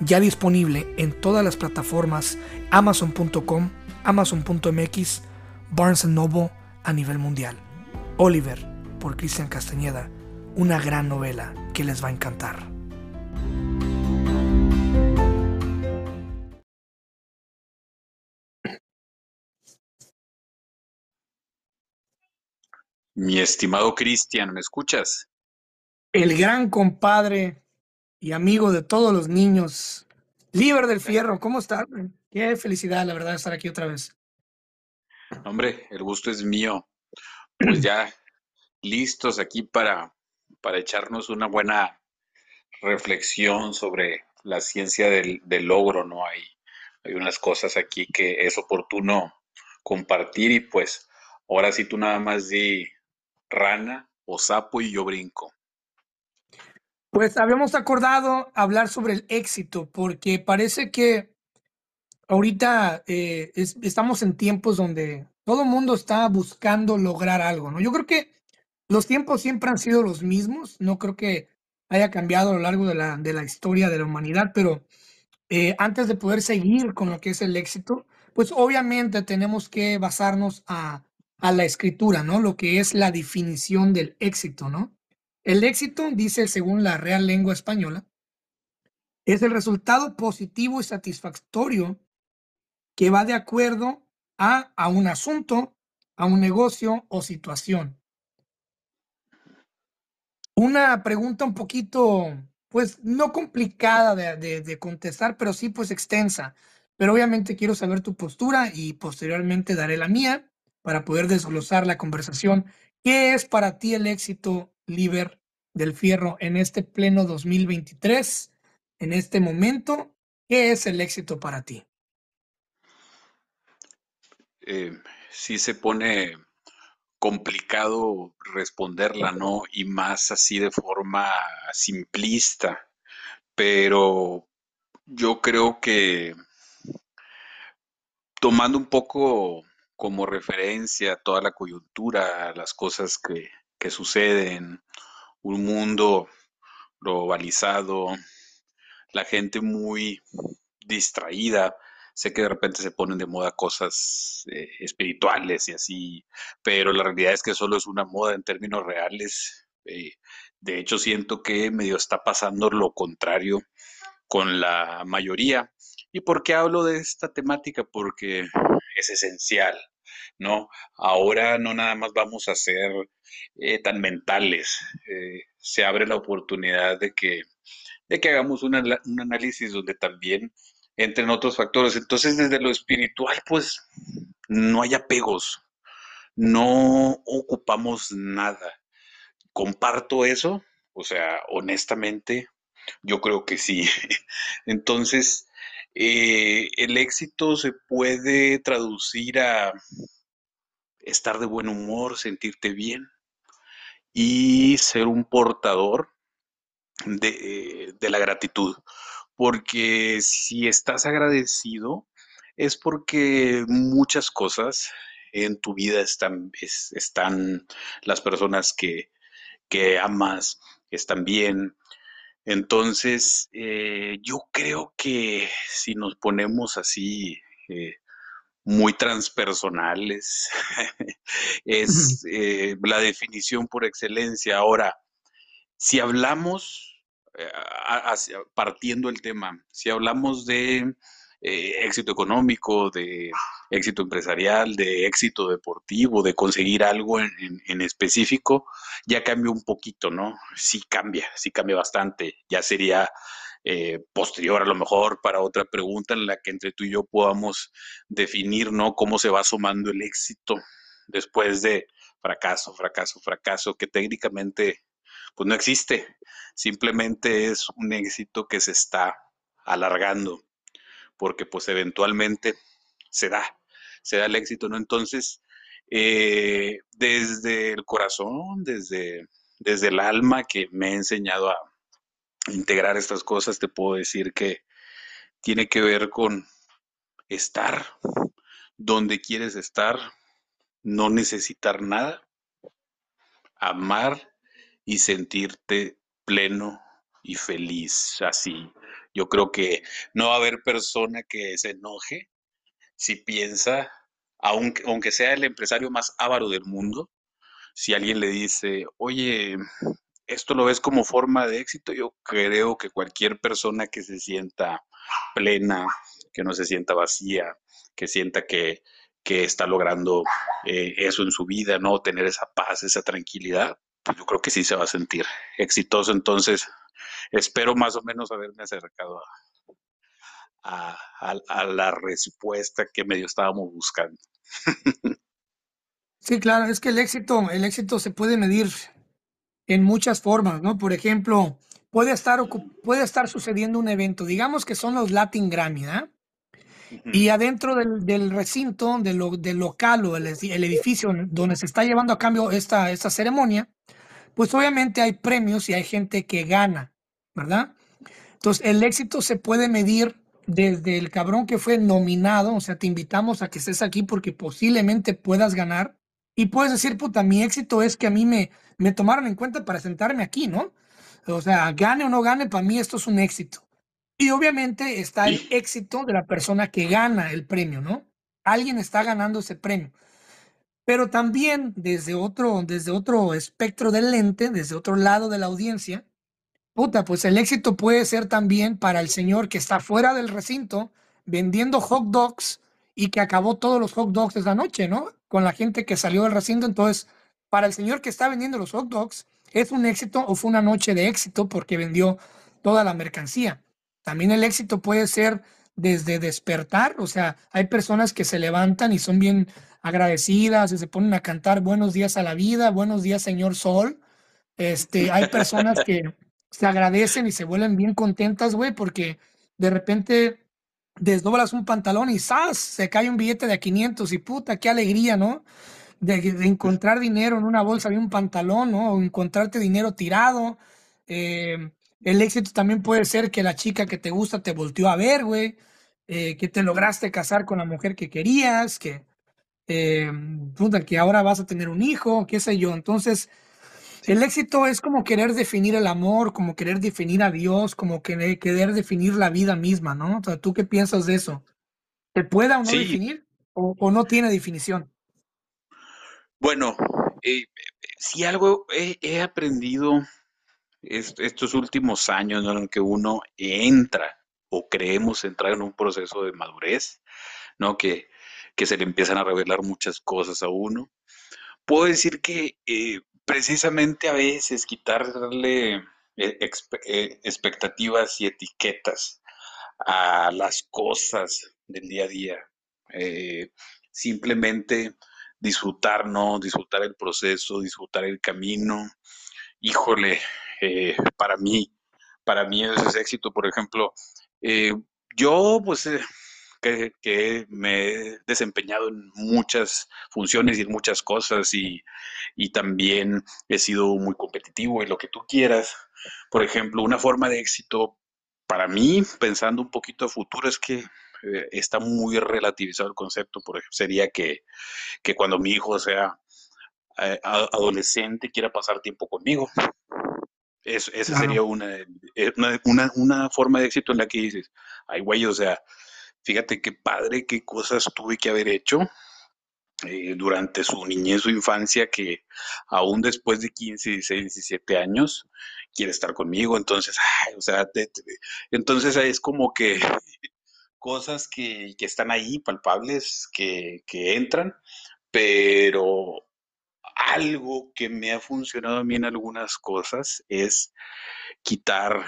ya disponible en todas las plataformas amazon.com, amazon.mx, Barnes Noble a nivel mundial. Oliver, por Cristian Castañeda, una gran novela que les va a encantar. Mi estimado Cristian, ¿me escuchas? El gran compadre y amigo de todos los niños. Liber del Fierro, ¿cómo estás? Qué felicidad, la verdad, estar aquí otra vez. Hombre, el gusto es mío. Pues ya listos aquí para, para echarnos una buena reflexión sobre la ciencia del, logro, ¿no? Hay, hay unas cosas aquí que es oportuno compartir y pues ahora sí tú nada más di rana o sapo y yo brinco. Pues habíamos acordado hablar sobre el éxito, porque parece que ahorita eh, estamos en tiempos donde todo el mundo está buscando lograr algo, ¿no? Yo creo que los tiempos siempre han sido los mismos, no creo que haya cambiado a lo largo de la, de la historia de la humanidad, pero eh, antes de poder seguir con lo que es el éxito, pues obviamente tenemos que basarnos a, a la escritura, ¿no? Lo que es la definición del éxito, ¿no? El éxito, dice según la Real Lengua Española, es el resultado positivo y satisfactorio que va de acuerdo a, a un asunto, a un negocio o situación. Una pregunta un poquito, pues no complicada de, de contestar, pero sí pues extensa. Pero obviamente quiero saber tu postura y posteriormente daré la mía para poder desglosar la conversación. ¿Qué es para ti el éxito Liber del Fierro en este pleno 2023, en este momento? ¿Qué es el éxito para ti? Eh, sí se pone complicado responderla, ¿no? Y más así de forma simplista, pero yo creo que tomando un poco como referencia toda la coyuntura, las cosas que, que suceden, un mundo globalizado, la gente muy distraída. Sé que de repente se ponen de moda cosas eh, espirituales y así, pero la realidad es que solo es una moda en términos reales. Eh, de hecho, siento que medio está pasando lo contrario con la mayoría. ¿Y por qué hablo de esta temática? Porque es esencial. ¿No? Ahora no nada más vamos a ser eh, tan mentales, eh, se abre la oportunidad de que, de que hagamos un análisis donde también entren otros factores. Entonces, desde lo espiritual, pues no hay apegos, no ocupamos nada. ¿Comparto eso? O sea, honestamente, yo creo que sí. Entonces, eh, el éxito se puede traducir a estar de buen humor, sentirte bien y ser un portador de, la gratitud. Porque si estás agradecido, es porque muchas cosas en tu vida están, están las personas que, que amas, están bien, entonces, eh, yo creo que si nos ponemos así eh, muy transpersonales, es eh, la definición por excelencia. Ahora, si hablamos, partiendo el tema, si hablamos de eh, éxito económico, de éxito empresarial, de éxito deportivo, de conseguir algo en, específico, ya cambia un poquito, ¿no? Sí cambia, sí cambia bastante. Ya sería eh, posterior a lo mejor para otra pregunta en la que entre tú y yo podamos definir, ¿no? Cómo se va sumando el éxito después de fracaso, fracaso, fracaso, que técnicamente pues no existe, simplemente es un éxito que se está alargando porque pues eventualmente se da, se da el éxito, ¿no? Entonces, eh, desde el corazón, desde, desde el alma que me he enseñado a integrar estas cosas, te puedo decir que tiene que ver con estar donde quieres estar, no necesitar nada, amar y sentirte pleno y feliz así. Yo creo que no va a haber persona que se enoje si piensa, aunque, aunque sea el empresario más avaro del mundo, si alguien le dice, oye, esto lo ves como forma de éxito, yo creo que cualquier persona que se sienta plena, que no se sienta vacía, que sienta que, está logrando eh, eso en su vida, ¿no? Tener esa paz, esa tranquilidad, pues yo creo que sí se va a sentir exitoso. Entonces, espero más o menos haberme acercado a, a la respuesta que medio estábamos buscando. Sí, claro, es que el éxito, el éxito se puede medir en muchas formas, ¿no? Por ejemplo, puede estar, puede estar sucediendo un evento, digamos que son los Latin Grammy, ¿ah? Y adentro del, recinto, del local o el, edificio donde se está llevando a cambio esta, esta ceremonia, pues obviamente hay premios y hay gente que gana, ¿verdad? Entonces, el éxito se puede medir desde el cabrón que fue nominado, o sea, te invitamos a que estés aquí porque posiblemente puedas ganar, y puedes decir, puta, mi éxito es que a mí me, me tomaron en cuenta para sentarme aquí, ¿no? O sea, gane o no gane, para mí esto es un éxito. Y obviamente está el éxito de la persona que gana el premio, ¿no? Alguien está ganando ese premio. Pero también desde otro, desde otro espectro del lente, desde otro lado de la audiencia, puta, pues el éxito puede ser también para el señor que está fuera del recinto vendiendo hot dogs y que acabó todos los hot dogs esa noche, ¿no? con la gente que salió del recinto. Entonces, para el señor que está vendiendo los hot dogs, ¿es un éxito o fue una noche de éxito porque vendió toda la mercancía? También el éxito puede ser desde despertar, o sea, hay personas que se levantan y son bien agradecidas y se ponen a cantar buenos días a la vida, buenos días señor sol. Este, hay personas que se agradecen y se vuelven bien contentas, güey, porque de repente desdoblas un pantalón y ¡zas! se cae un billete de 500 y puta, qué alegría, ¿no? De, encontrar dinero en una bolsa de un pantalón, ¿no? O encontrarte dinero tirado. Eh, el éxito también puede ser que la chica que te gusta te volteó a ver, güey. Eh, que te lograste casar con la mujer que querías, que, eh, puta, que ahora vas a tener un hijo, qué sé yo. Entonces, el éxito es como querer definir el amor, como querer definir a Dios, como querer, querer definir la vida misma, ¿no? O sea, ¿tú qué piensas de eso? ¿Se puede o no definir o, no tiene definición? Bueno, eh, si algo he, aprendido estos últimos años en que uno entra o creemos entrar en un proceso de madurez, ¿no? Que, que se le empiezan a revelar muchas cosas a uno. Puedo decir que eh, precisamente a veces quitarle eh, eh, expectativas y etiquetas a las cosas del día a día. Eh, simplemente disfrutar, ¿no? Disfrutar el proceso, disfrutar el camino. Híjole, para mí, para mí eso es éxito. Por ejemplo, yo pues que, me he desempeñado en muchas funciones y en muchas cosas y, también he sido muy competitivo y lo que tú quieras. Por ejemplo, una forma de éxito para mí, pensando un poquito a futuro, es que eh, está muy relativizado el concepto. Por ejemplo, sería que, cuando mi hijo sea eh, adolescente quiera pasar tiempo conmigo. esa sería eh, una, una, una, forma de éxito en la que dices, ay, güey, o sea, Fíjate qué padre, qué cosas tuve que haber hecho eh, durante su niñez o infancia que aún después de 15, 16, 17 años quiere estar conmigo. Entonces, o sea, entonces es como que cosas que, están ahí, palpables, que, que entran, pero algo que me ha funcionado a mí en algunas cosas es quitar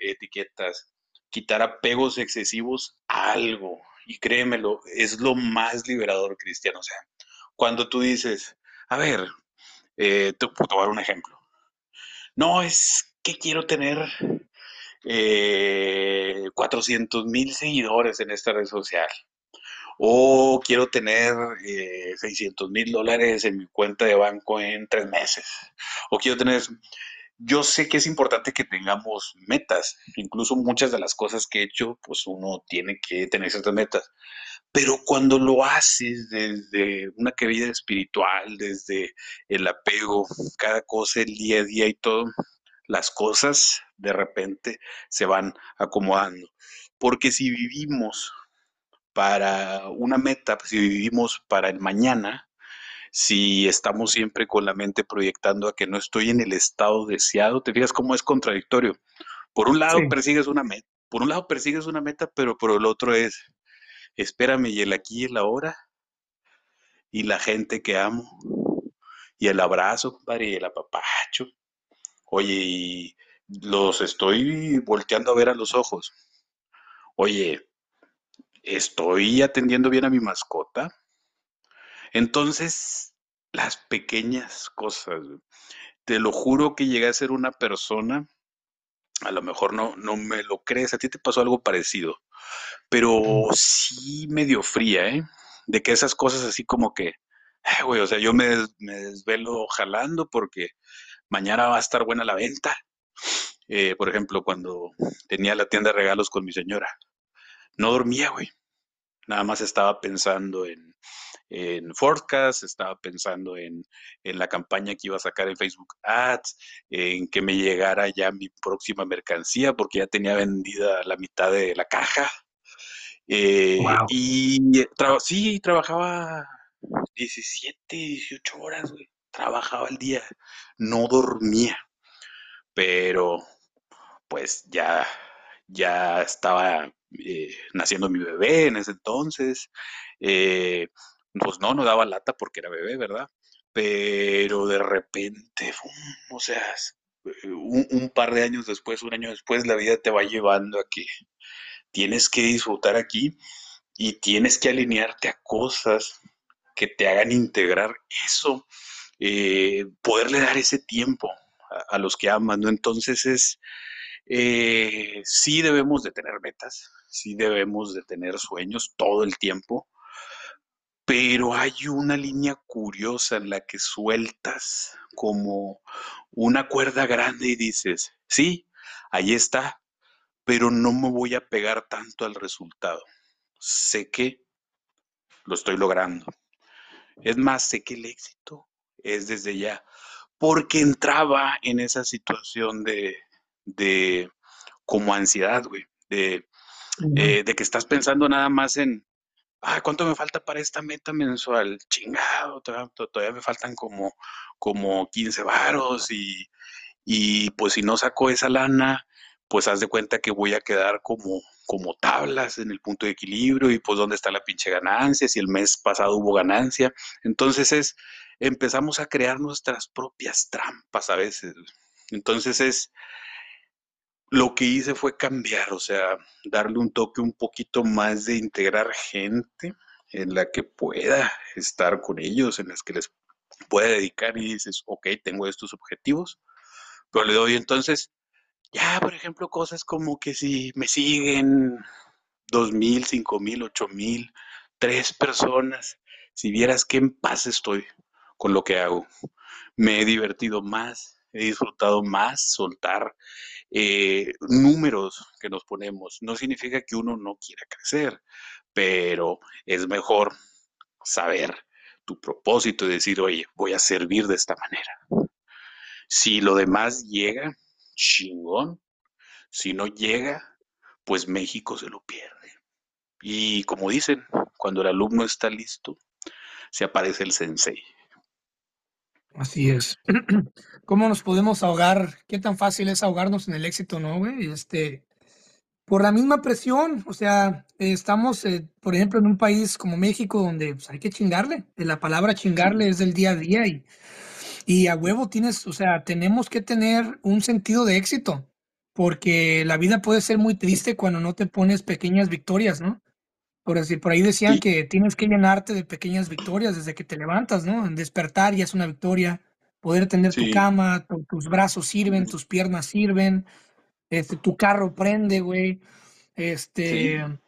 etiquetas, quitar apegos excesivos a algo. Y créemelo, es lo más liberador, Cristiano. O sea, cuando tú dices, a ver, eh, te puedo dar un ejemplo. No, es que quiero tener eh, 400 mil seguidores en esta red social. O quiero tener eh, 600 mil dólares en mi cuenta de banco en tres meses. O quiero tener... Yo sé que es importante que tengamos metas. Incluso muchas de las cosas que he hecho, pues uno tiene que tener ciertas metas. Pero cuando lo haces desde una querida espiritual, desde el apego, cada cosa, el día a día y todo, las cosas de repente se van acomodando. Porque si vivimos para una meta, si vivimos para el mañana, si estamos siempre con la mente proyectando a que no estoy en el estado deseado, te fijas cómo es contradictorio. Por un lado Sí, persigues una meta, por un lado persigues una meta, pero por el otro es, espérame y el aquí y el ahora y la gente que amo y el abrazo, compadre, y el apapacho. Oye, y los estoy volteando a ver a los ojos. Oye, estoy atendiendo bien a mi mascota. Entonces, las pequeñas cosas, te lo juro que llegué a ser una persona, a lo mejor no, no me lo crees, a ti te pasó algo parecido, pero sí medio fría, ¿eh? De que esas cosas así como que, ay, güey, o sea, yo me, des- me desvelo jalando porque mañana va a estar buena la venta. Eh, por ejemplo, cuando tenía la tienda de regalos con mi señora, no dormía, güey. Nada más estaba pensando en, en forecast, estaba pensando en, en, la campaña que iba a sacar en Facebook Ads, en que me llegara ya mi próxima mercancía, porque ya tenía vendida la mitad de la caja. Eh, wow. y tra sí, trabajaba 17, 18 horas, güey. Trabajaba al día, no dormía, pero pues ya, ya estaba eh, naciendo mi bebé en ese entonces. Eh, pues no, no daba lata porque era bebé, ¿verdad? Pero de repente, o sea, un, un, par de años después, un año después, la vida te va llevando a que tienes que disfrutar aquí y tienes que alinearte a cosas que te hagan integrar eso, eh, poderle dar ese tiempo a, los que amas, ¿no? Entonces es, eh, sí debemos de tener metas, sí debemos de tener sueños todo el tiempo, pero hay una línea curiosa en la que sueltas como una cuerda grande y dices, sí, ahí está, pero no me voy a pegar tanto al resultado. Sé que lo estoy logrando. Es más, sé que el éxito es desde ya, porque entraba en esa situación de, de como ansiedad, güey, de, eh, de que estás pensando nada más en, ah, ¿cuánto me falta para esta meta mensual? Chingado, todavía, me faltan como, como 15 varos y, y pues si no saco esa lana, pues haz de cuenta que voy a quedar como, como tablas en el punto de equilibrio y pues dónde está la pinche ganancia, si el mes pasado hubo ganancia. Entonces es, empezamos a crear nuestras propias trampas a veces. Entonces es, lo que hice fue cambiar, o sea, darle un toque un poquito más de integrar gente en la que pueda estar con ellos, en las que les pueda dedicar y dices, ok, tengo estos objetivos, pero le doy entonces, ya, por ejemplo, cosas como que si me siguen dos mil, cinco mil, ocho mil, tres personas, si vieras qué en paz estoy con lo que hago. Me he divertido más, he disfrutado más soltar eh, números que nos ponemos. No significa que uno no quiera crecer, pero es mejor saber tu propósito y decir, oye, voy a servir de esta manera. Si lo demás llega, chingón. Si no llega, pues México se lo pierde. Y como dicen, cuando el alumno está listo, se aparece el sensei. Así es. ¿Cómo nos podemos ahogar? ¿Qué tan fácil es ahogarnos en el éxito, no, güey? Este, por la misma presión, o sea, estamos, eh, por ejemplo, en un país como México donde pues, hay que chingarle. La palabra chingarle es del día a día y, y a huevo tienes, o sea, tenemos que tener un sentido de éxito, porque la vida puede ser muy triste cuando no te pones pequeñas victorias, ¿no? Por decir, por ahí decían Sí, que tienes que llenarte de pequeñas victorias desde que te levantas, ¿no? Despertar ya es una victoria, poder tener tu cama, tu- tus brazos sirven, tus piernas sirven, este, tu carro prende, güey, este, Sí.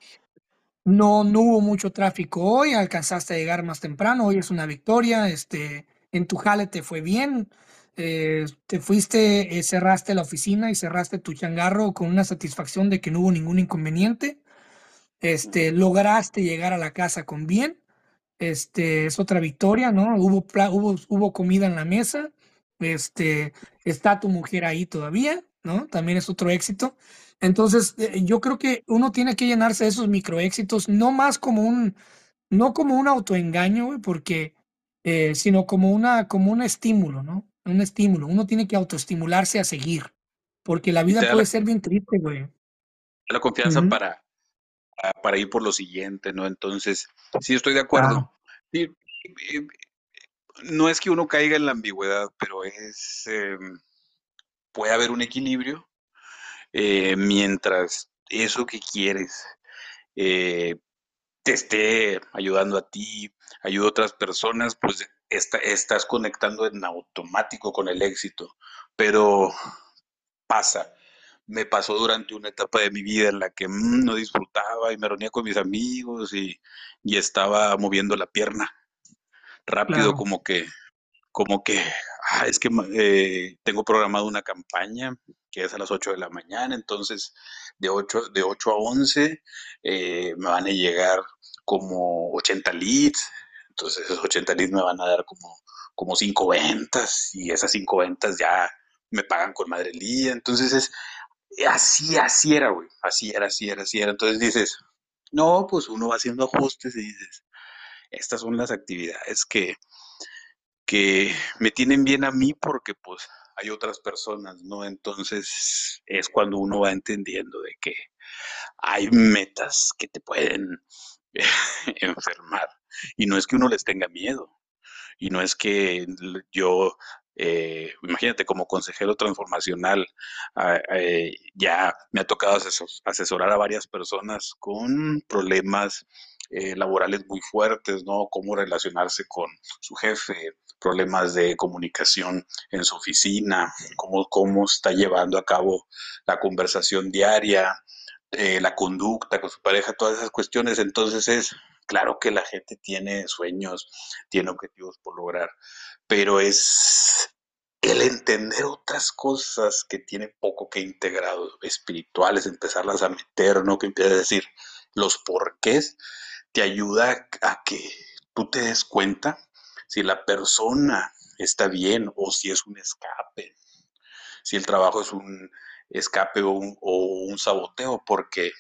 no, no hubo mucho tráfico hoy, alcanzaste a llegar más temprano, hoy es una victoria, este, en tu jale te fue bien, eh, te fuiste, eh, cerraste la oficina y cerraste tu changarro con una satisfacción de que no hubo ningún inconveniente, este, lograste llegar a la casa con bien, este, es otra victoria, ¿no? Hubo, hubo, hubo comida en la mesa, este, está tu mujer ahí todavía, ¿no? También es otro éxito. Entonces, eh, yo creo que uno tiene que llenarse de esos microéxitos, no más como un, no como un autoengaño, güey, porque, eh, sino como una, como un estímulo, ¿no? Un estímulo. Uno tiene que autoestimularse a seguir, porque la vida la, puede ser bien triste, güey. la confianza para, para ir por lo siguiente, ¿no? Entonces, sí estoy de acuerdo. Claro, no es que uno caiga en la ambigüedad, pero es, eh, puede haber un equilibrio eh, mientras eso que quieres eh, te esté ayudando a ti, ayuda a otras personas, pues está, estás conectando en automático con el éxito. Pero pasa, me pasó durante una etapa de mi vida en la que mm, no disfrutaba y me reunía con mis amigos y, y estaba moviendo la pierna rápido claro. como que como que, ah, es que eh, tengo programado una campaña que es a las 8 de la mañana, entonces de 8, de 8 a 11 eh, me van a llegar como 80 leads, entonces esos 80 leads me van a dar como, como 5 ventas y esas 5 ventas ya me pagan con madre lía, entonces es así, así era, güey, así era, así era, así era, entonces dices, no, pues uno va haciendo ajustes y dices, estas son las actividades que, que me tienen bien a mí porque pues hay otras personas, ¿no? Entonces es cuando uno va entendiendo de que hay metas que te pueden enfermar. Y no es que uno les tenga miedo, y no es que yo, eh, imagínate, como consejero transformacional, ah, eh, ya me ha tocado asesorar a varias personas con problemas eh, laborales muy fuertes, ¿no? Cómo relacionarse con su jefe, problemas de comunicación en su oficina, cómo, cómo está llevando a cabo la conversación diaria, eh, la conducta con su pareja, todas esas cuestiones. Entonces es claro que la gente tiene sueños, tiene objetivos por lograr, pero es el entender otras cosas que tiene poco que integrado, espirituales, empezarlas a meter, ¿no? Que empieza a decir los porqués, te ayuda a que tú te des cuenta si la persona está bien o si es un escape, si el trabajo es un escape o un, o un saboteo, porque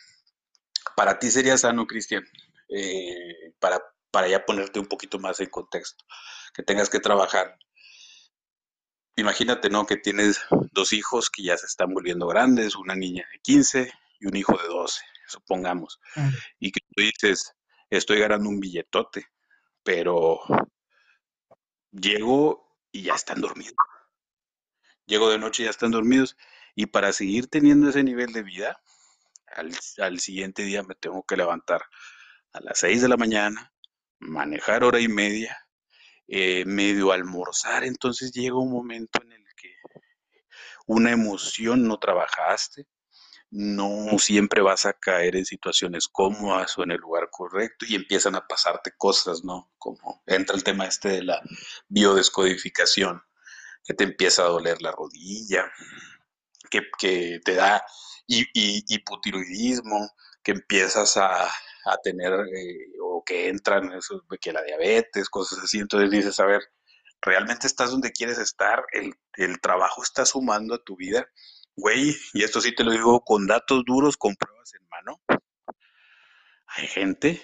para ti sería sano, Cristian, eh, para, para ya ponerte un poquito más en contexto, que tengas que trabajar. Imagínate, ¿no? Que tienes dos hijos que ya se están volviendo grandes, una niña de 15 y un hijo de 12, supongamos, y que tú dices, estoy ganando un billetote, pero llego y ya están dormidos. Llego de noche y ya están dormidos. Y para seguir teniendo ese nivel de vida, al, al siguiente día me tengo que levantar a las 6 de la mañana, manejar hora y media, eh, medio almorzar, entonces llega un momento en el que una emoción no trabajaste, no siempre vas a caer en situaciones cómodas o en el lugar correcto y empiezan a pasarte cosas, ¿no? Como entra el tema este de la biodescodificación, que te empieza a doler la rodilla, que, que te da hi- hi- hipotiroidismo, que empiezas a, a tener eh, o que entran eso, que la diabetes, cosas así. Entonces dices, a ver, ¿realmente estás donde quieres estar? ¿El, el trabajo está sumando a tu vida? Güey, y esto sí te lo digo con datos duros, con pruebas en mano. Hay gente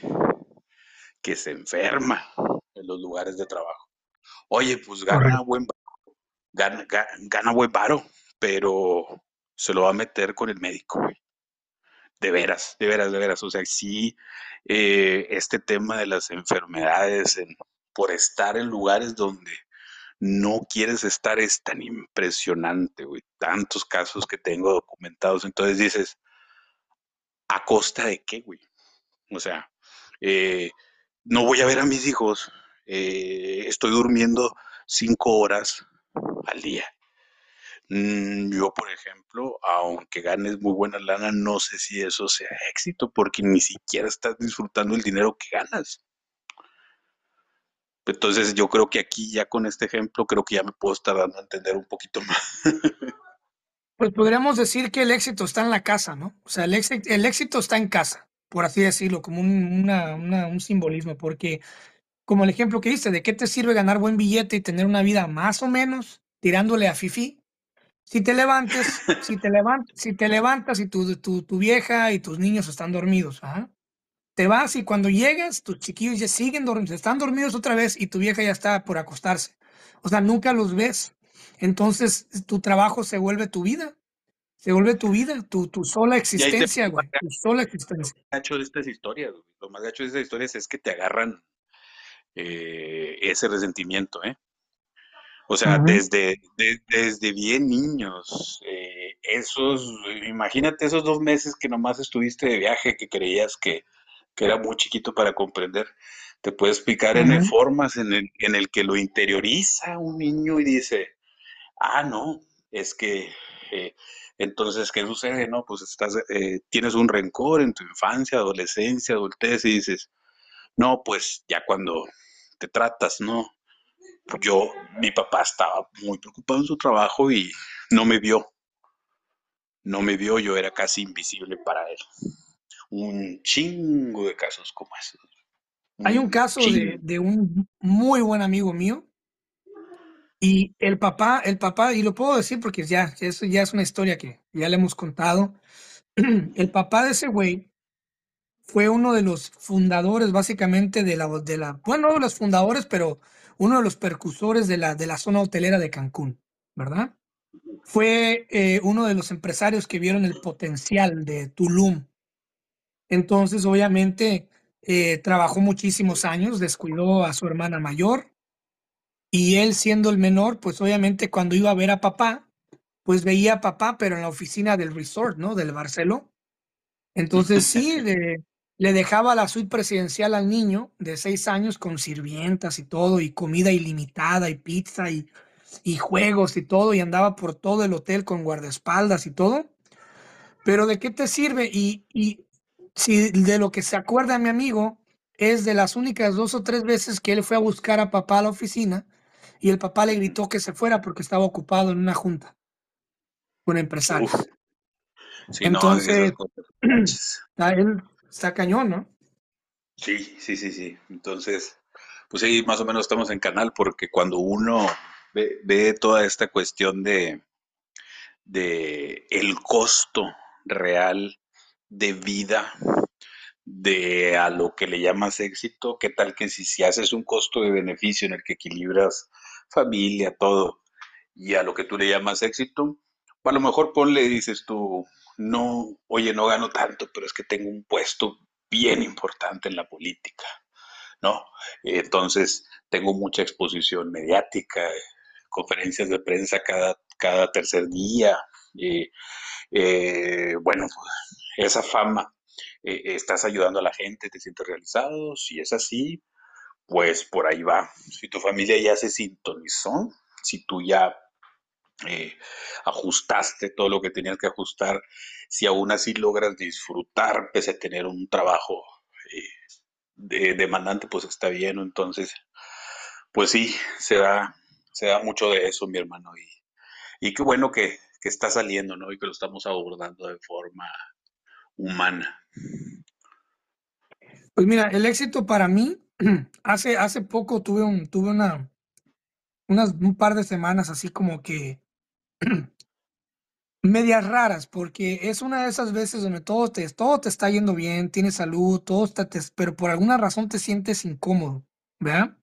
que se enferma en los lugares de trabajo. Oye, pues gana buen, gana, gana, gana buen varo, pero se lo va a meter con el médico, güey. De veras, de veras, de veras. O sea, sí, eh, este tema de las enfermedades en, por estar en lugares donde no quieres estar es tan impresionante, güey. Tantos casos que tengo documentados. Entonces dices, ¿a costa de qué, güey? O sea, eh, no voy a ver a mis hijos, eh, estoy durmiendo cinco horas al día. Mm, yo, por ejemplo, aunque ganes muy buena lana, no sé si eso sea éxito porque ni siquiera estás disfrutando el dinero que ganas. Entonces yo creo que aquí ya con este ejemplo creo que ya me puedo estar dando a entender un poquito más. Pues podríamos decir que el éxito está en la casa, ¿no? O sea, el éxito, el éxito está en casa, por así decirlo, como un, un simbolismo, porque como el ejemplo que dice, ¿de qué te sirve ganar buen billete y tener una vida más o menos tirándole a fifi? Si te levantes, si te levantas, si te levantas y tu, tu, tu vieja y tus niños están dormidos, ¿ah? Te vas y cuando llegas, tus chiquillos ya siguen dormidos, están dormidos otra vez y tu vieja ya está por acostarse. O sea, nunca los ves. Entonces, tu trabajo se vuelve tu vida. Se vuelve tu vida, tu, tu sola existencia, güey. Tu sola existencia. Lo más gacho de estas historias, güey, lo más gacho de estas historias es que te agarran eh, ese resentimiento, ¿eh? O sea, Ujú. desde, de- desde bien niños, eh, esos, imagínate esos dos meses que nomás estuviste de viaje, que creías que, que era muy chiquito para comprender. Te puedo explicar en el- Ujú. formas en el, en el que lo interioriza un niño y dice, ah, no, es que, eh, entonces, ¿qué sucede? No, pues estás, eh, tienes un rencor en tu infancia, adolescencia, adultez y dices, no, pues ya cuando te tratas, ¿no? Yo, mi papá estaba muy preocupado en su trabajo y no me vio, no me vio, yo era casi invisible para él. Un chingo de casos como esos, Hay un caso de, de un muy buen amigo mío y el papá, el papá, y lo puedo decir porque ya, eso ya es una historia que ya le hemos contado. El papá de ese güey fue uno de los fundadores básicamente de la, de la, bueno, no de los fundadores, pero uno de los percursores de la, de la zona hotelera de Cancún, ¿verdad? Fue eh, uno de los empresarios que vieron el potencial de Tulum. Entonces, obviamente, eh, trabajó muchísimos años, descuidó a su hermana mayor y él siendo el menor, pues obviamente cuando iba a ver a papá, pues veía a papá, pero en la oficina del resort, ¿no? Del Barceló. Entonces sí, le, le dejaba la suite presidencial al niño de seis años con sirvientas y todo, y comida ilimitada, y pizza, y, y juegos y todo, y andaba por todo el hotel con guardaespaldas y todo. Pero ¿de qué te sirve? Y, y si de lo que se acuerda mi amigo es de las únicas dos o tres veces que él fue a buscar a papá a la oficina y el papá le gritó que se fuera porque estaba ocupado en una junta con empresarios. sí, no, Entonces, a él está cañón, ¿no? Sí, sí, sí, sí. Entonces, pues sí, más o menos estamos en canal porque cuando uno ve, ve toda esta cuestión de, de el costo real de vida de a lo que le llamas éxito, qué tal que si, si haces un costo de beneficio en el que equilibras familia, todo, y a lo que tú le llamas éxito, a lo mejor ponle, dices tú, no, oye, no gano tanto, pero es que tengo un puesto bien importante en la política, ¿no? Entonces, tengo mucha exposición mediática, conferencias de prensa cada, cada tercer día, eh, bueno, esa fama, eh, estás ayudando a la gente, te sientes realizado, si es así, pues por ahí va. Si tu familia ya se sintonizó, si tú ya eh, ajustaste todo lo que tenías que ajustar, si aún así logras disfrutar pese a tener un trabajo eh, de, demandante, pues está bien. Entonces, pues sí, se da, se da mucho de eso, mi hermano. Y, y qué bueno que, que está saliendo, ¿no? Y que lo estamos abordando de forma humana. Pues mira, el éxito para mí, hace, hace poco tuve un, tuve una, unas, un par de semanas así como que medias raras, porque es una de esas veces donde todo te, todo te está yendo bien, tienes salud, todo está, te- pero por alguna razón te sientes incómodo, ¿verdad?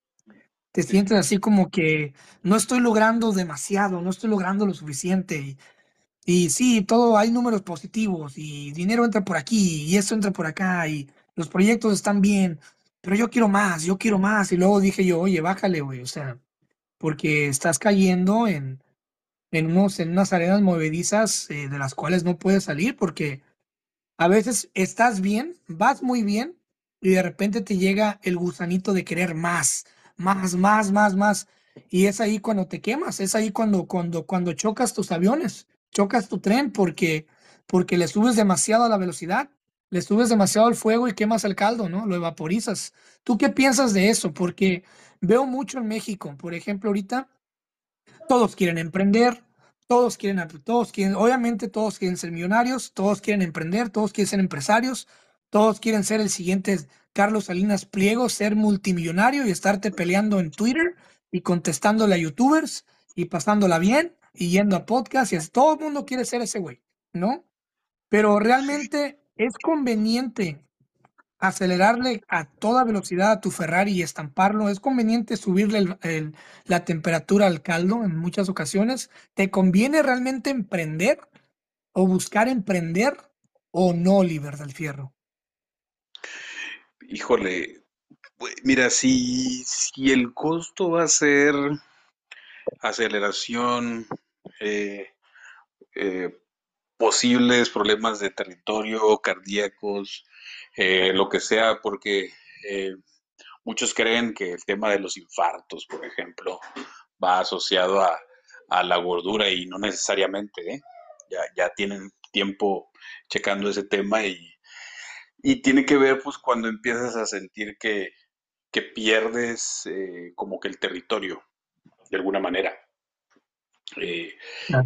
Te sientes así como que no estoy logrando demasiado, no estoy logrando lo suficiente. Y, y sí, todo hay números positivos y dinero entra por aquí y esto entra por acá y los proyectos están bien, pero yo quiero más, yo quiero más. Y luego dije yo, oye, bájale, güey, o sea, porque estás cayendo en, en, unos, en unas arenas movedizas eh, de las cuales no puedes salir porque a veces estás bien, vas muy bien y de repente te llega el gusanito de querer más, más, más, más, más. y es ahí cuando te quemas, es ahí cuando, cuando, cuando chocas tus aviones, chocas tu tren porque, porque le subes demasiado a la velocidad, le subes demasiado al fuego y quemas el caldo, ¿no? Lo evaporizas. ¿Tú qué piensas de eso? Porque veo mucho en México, por ejemplo, ahorita todos quieren emprender, todos quieren, todos quieren, obviamente todos quieren ser millonarios, todos quieren emprender, todos quieren ser empresarios, todos quieren ser el siguiente Carlos Salinas Pliego, ser multimillonario y estarte peleando en Twitter y contestándole a youtubers y pasándola bien y yendo a podcast y todo el mundo quiere ser ese güey, ¿no? Pero realmente es conveniente acelerarle a toda velocidad a tu Ferrari y estamparlo. Es conveniente subirle la temperatura al caldo en muchas ocasiones. ¿Te conviene realmente emprender o buscar emprender o no, Oliver del Fierro? Híjole, mira, si, si el costo va a ser aceleración, eh, eh, posibles problemas de territorio, cardíacos, eh, lo que sea, porque eh, muchos creen que el tema de los infartos, por ejemplo, va asociado a, la gordura y no necesariamente, ¿eh? ya, ya tienen tiempo checando ese tema y, y tiene que ver pues cuando empiezas a sentir que, que pierdes como que el territorio, de alguna manera.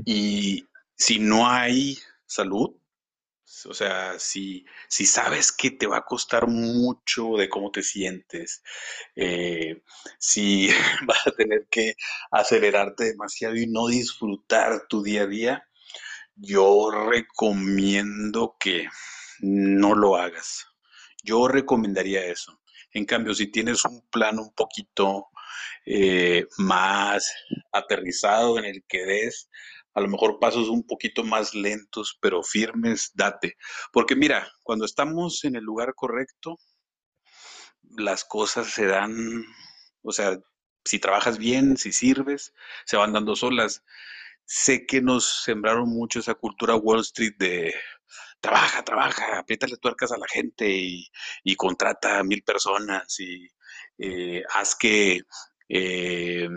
y si no hay salud, o sea, si, si sabes que te va a costar mucho de cómo te sientes, eh, si vas a tener que acelerarte demasiado y no disfrutar tu día a día, yo recomiendo que no lo hagas. Yo recomendaría eso. En cambio, si tienes un plan un poquito eh, más aterrizado en el que des a lo mejor pasos un poquito más lentos, pero firmes, date. Porque mira, cuando estamos en el lugar correcto, las cosas se dan, o sea, si trabajas bien, si sirves, se van dando solas. Sé que nos sembraron mucho esa cultura Wall Street de trabaja, trabaja, apriétale tuercas a la gente y, contrata a mil personas y eh, haz que eh,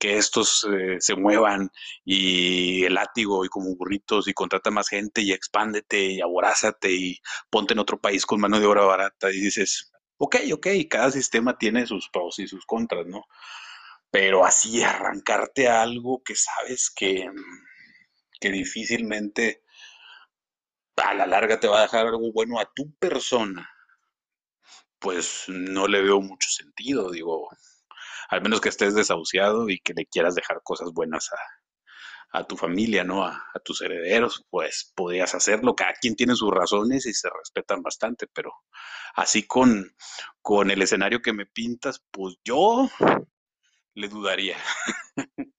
que estos eh, se muevan y el látigo y como burritos y contrata más gente y expándete y aborázate y ponte en otro país con mano de obra barata y dices, ok, ok, cada sistema tiene sus pros y sus contras, ¿no? Pero así arrancarte a algo que sabes que, que difícilmente a la larga te va a dejar algo bueno a tu persona, pues no le veo mucho sentido, digo, al menos que estés desahuciado y que le quieras dejar cosas buenas a, tu familia, ¿no? A, tus herederos, pues podrías hacerlo. Cada quien tiene sus razones y se respetan bastante, pero así con, con el escenario que me pintas, pues yo le dudaría.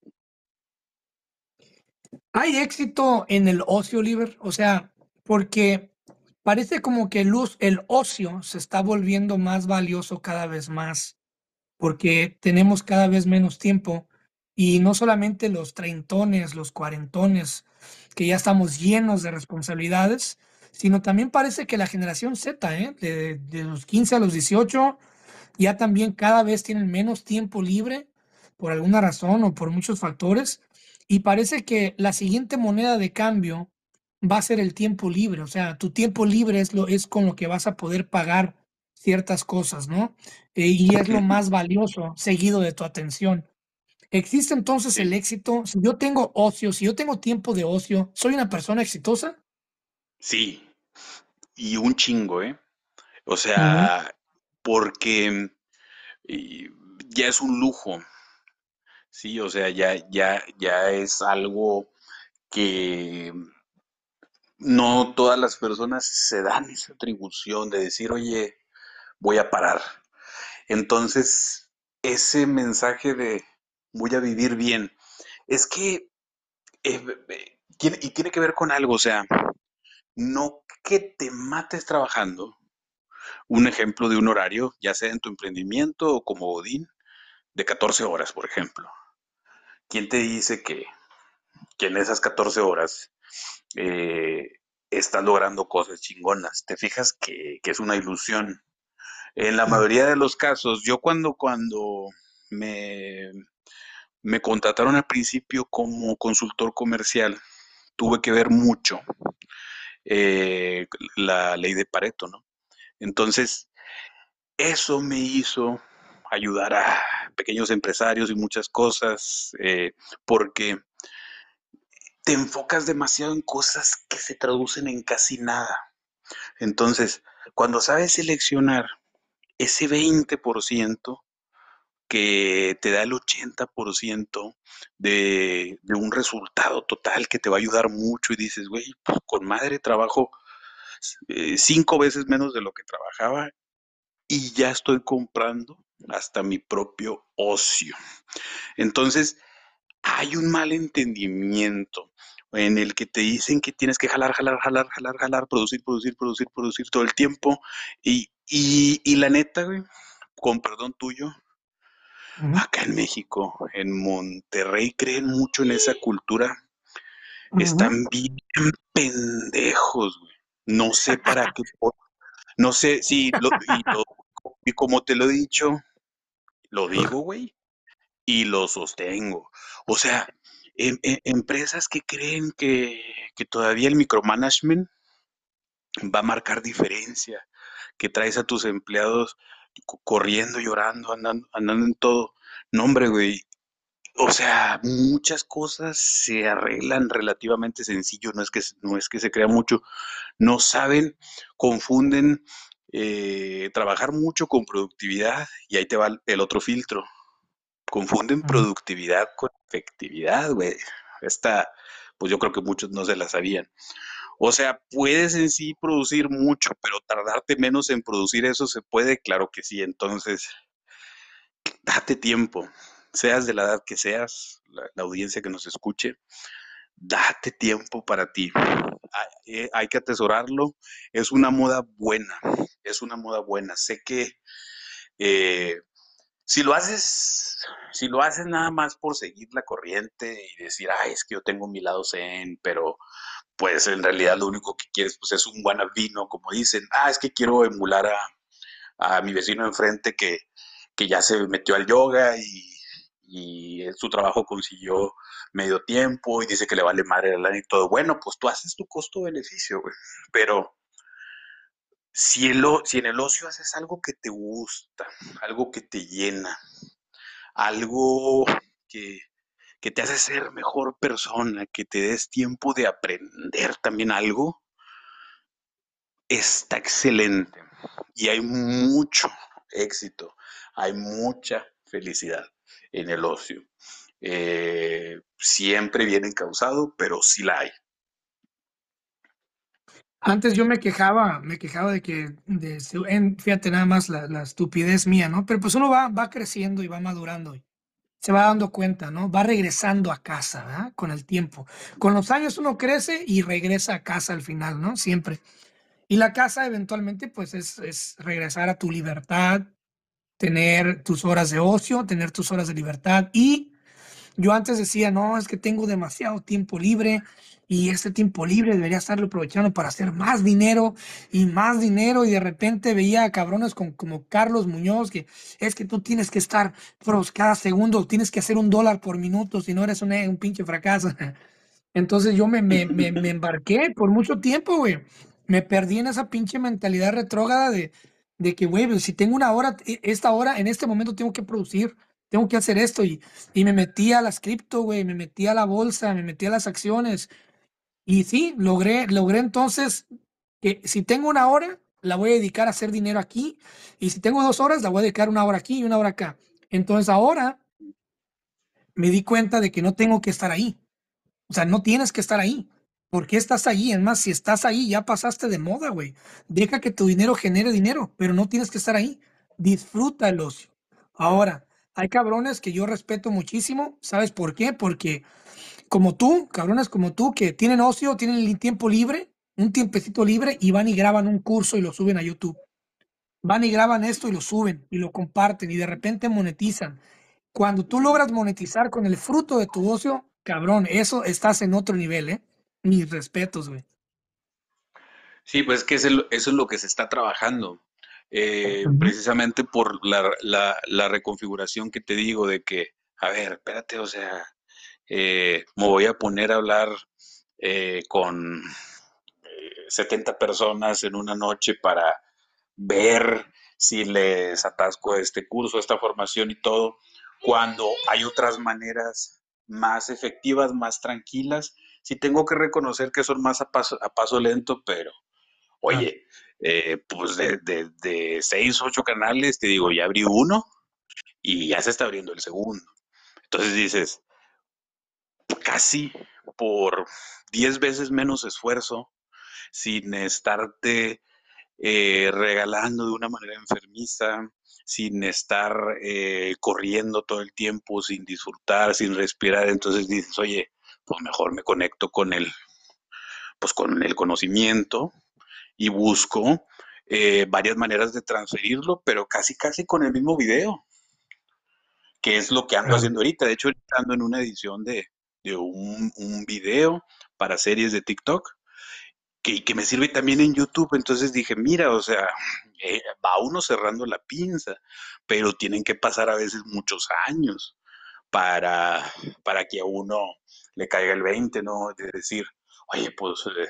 ¿Hay éxito en el ocio, Oliver? O sea, porque parece como que el, el ocio se está volviendo más valioso cada vez más porque tenemos cada vez menos tiempo y no solamente los treintones, los cuarentones, que ya estamos llenos de responsabilidades, sino también parece que la generación Z, ¿eh? de, de, los 15 a los 18, ya también cada vez tienen menos tiempo libre por alguna razón o por muchos factores, y parece que la siguiente moneda de cambio va a ser el tiempo libre, o sea, tu tiempo libre es, lo, es con lo que vas a poder pagar ciertas cosas, ¿no? Eh, y es lo más valioso, seguido de tu atención. ¿Existe entonces el éxito? Si yo tengo ocio, si yo tengo tiempo de ocio, ¿soy una persona exitosa? Sí, y un chingo, ¿eh? O sea, porque ya es un lujo, sí, o sea, ya, ya, ya es algo que no todas las personas se dan esa atribución de decir, oye, voy a parar. Entonces, ese mensaje de voy a vivir bien, es que, eh, y tiene que ver con algo, o sea, no que te mates trabajando. Un ejemplo de un horario, ya sea en tu emprendimiento o como Odín, de 14 horas, por ejemplo. ¿Quién te dice que, que en esas 14 horas eh, estás logrando cosas chingonas? Te fijas que es una ilusión. En la mayoría de los casos, yo cuando, cuando me, me contrataron al principio como consultor comercial. Tuve que ver mucho eh, la ley de Pareto, ¿no? Entonces, eso me hizo ayudar a pequeños empresarios y muchas cosas, eh, porque te enfocas demasiado en cosas que se traducen en casi nada. Entonces, cuando sabes seleccionar ese 20% que te da el 80% de, de un resultado total que te va a ayudar mucho y dices, güey, pues con madre trabajo eh, cinco veces menos de lo que trabajaba y ya estoy comprando hasta mi propio ocio. Entonces, hay un mal entendimiento en el que te dicen que tienes que jalar, jalar, jalar, jalar, jalar, producir, producir, producir, producir todo el tiempo. Y, y, la neta, güey, con perdón tuyo, acá en México, en Monterrey, creen mucho en esa cultura. Están bien pendejos, güey. No sé para qué. No sé si, y, y como te lo he dicho, lo digo, güey, y lo sostengo. O sea, em, em, empresas que creen que, que todavía el micromanagement va a marcar diferencia, que traes a tus empleados corriendo, llorando, andando, andando en todo. No, hombre, güey. O sea, muchas cosas se arreglan relativamente sencillo, no es que, no es que se crea mucho. No saben, confunden eh, trabajar mucho con productividad y ahí te va el otro filtro. Confunden productividad con efectividad, güey. Esta, pues yo creo que muchos no se la sabían. O sea, puedes en sí producir mucho, pero tardarte menos en producir eso se puede, claro que sí. Entonces, date tiempo, seas de la edad que seas, la, audiencia que nos escuche, date tiempo para ti. Hay, eh, hay, que atesorarlo. Es una moda buena, es una moda buena. Sé que eh, si lo haces, si lo haces nada más por seguir la corriente y decir, ay, es que yo tengo mi lado zen, pero pues en realidad lo único que quieres pues es un buen vino, como dicen, ah, es que quiero emular a, a mi vecino enfrente que, que, ya se metió al yoga y, y su trabajo consiguió medio tiempo y dice que le vale madre el y todo. Bueno, pues tú haces tu costo-beneficio, güey. Pero si, el, si en el ocio haces algo que te gusta, algo que te llena, algo que, que te hace ser mejor persona, que te des tiempo de aprender también algo, está excelente. Y hay mucho éxito, hay mucha felicidad en el ocio. Eh, siempre viene encausado, pero sí la hay. Antes yo me quejaba, me quejaba de que, de, fíjate nada más la, estupidez mía, ¿no? Pero pues uno va, va creciendo y va madurando se va dando cuenta, ¿no? Va regresando a casa, ¿verdad? Con el tiempo. Con los años uno crece y regresa a casa al final, ¿no? Siempre. Y la casa eventualmente pues es, es regresar a tu libertad, tener tus horas de ocio, tener tus horas de libertad y yo antes decía, no, es que tengo demasiado tiempo libre y este tiempo libre debería estarlo aprovechando para hacer más dinero y más dinero y de repente veía a cabrones como Carlos Muñoz que es que tú tienes que estar pros cada segundo, tienes que hacer un dólar por minuto, si no eres un, un pinche fracaso. Entonces yo me, me, me, embarqué por mucho tiempo, güey. Me perdí en esa pinche mentalidad retrógrada de, de que, güey, si tengo una hora, e, esta hora, en este momento tengo que producir tengo que hacer esto. Y, y me metí a las cripto, güey, me metí a la bolsa, me metí a las acciones. Y sí, logré, logré entonces que si tengo una hora, la voy a dedicar a hacer dinero aquí. Y si tengo dos horas, la voy a dedicar una hora aquí y una hora acá. Entonces ahora me di cuenta de que no tengo que estar ahí. O sea, no tienes que estar ahí. ¿Por qué estás ahí? Es más, si estás ahí, ya pasaste de moda, güey. Deja que tu dinero genere dinero, pero no tienes que estar ahí. Disfruta el ocio. Ahora, hay cabrones que yo respeto muchísimo, ¿sabes por qué? Porque como tú, cabrones como tú, que tienen ocio, tienen tiempo libre, un tiempecito libre y van y graban un curso y lo suben a YouTube. Van y graban esto y lo suben y lo comparten y de repente monetizan. Cuando tú logras monetizar con el fruto de tu ocio, cabrón, eso estás en otro nivel, ¿eh? Mis respetos, güey. Sí, pues que eso es lo que se está trabajando. Eh, precisamente por la, la, reconfiguración que te digo de que a ver, espérate, o sea, eh, me voy a poner a hablar eh, con 70 personas en una noche para ver si les atasco este curso, esta formación y todo, cuando hay otras maneras más efectivas, más tranquilas. Sí tengo que reconocer que son más a paso, a paso lento, pero oye, eh, pues de, de, de seis, ocho canales, te digo, ya abrí uno y ya se está abriendo el segundo. Entonces dices, casi por 10 veces menos esfuerzo, sin estarte eh, regalando de una manera enfermiza, sin estar eh, corriendo todo el tiempo, sin disfrutar, sin respirar. Entonces dices, oye, pues mejor me conecto con el, pues con el conocimiento y busco eh, varias maneras de transferirlo, pero casi, casi con el mismo video, que es lo que ando haciendo ahorita. De hecho, ando en una edición de, de un, un, video para series de TikTok que, que, me sirve también en YouTube. Entonces dije, mira, o sea, eh, va uno cerrando la pinza, pero tienen que pasar a veces muchos años para, para que a uno le caiga el 20, ¿no? De decir, oye, pues eh,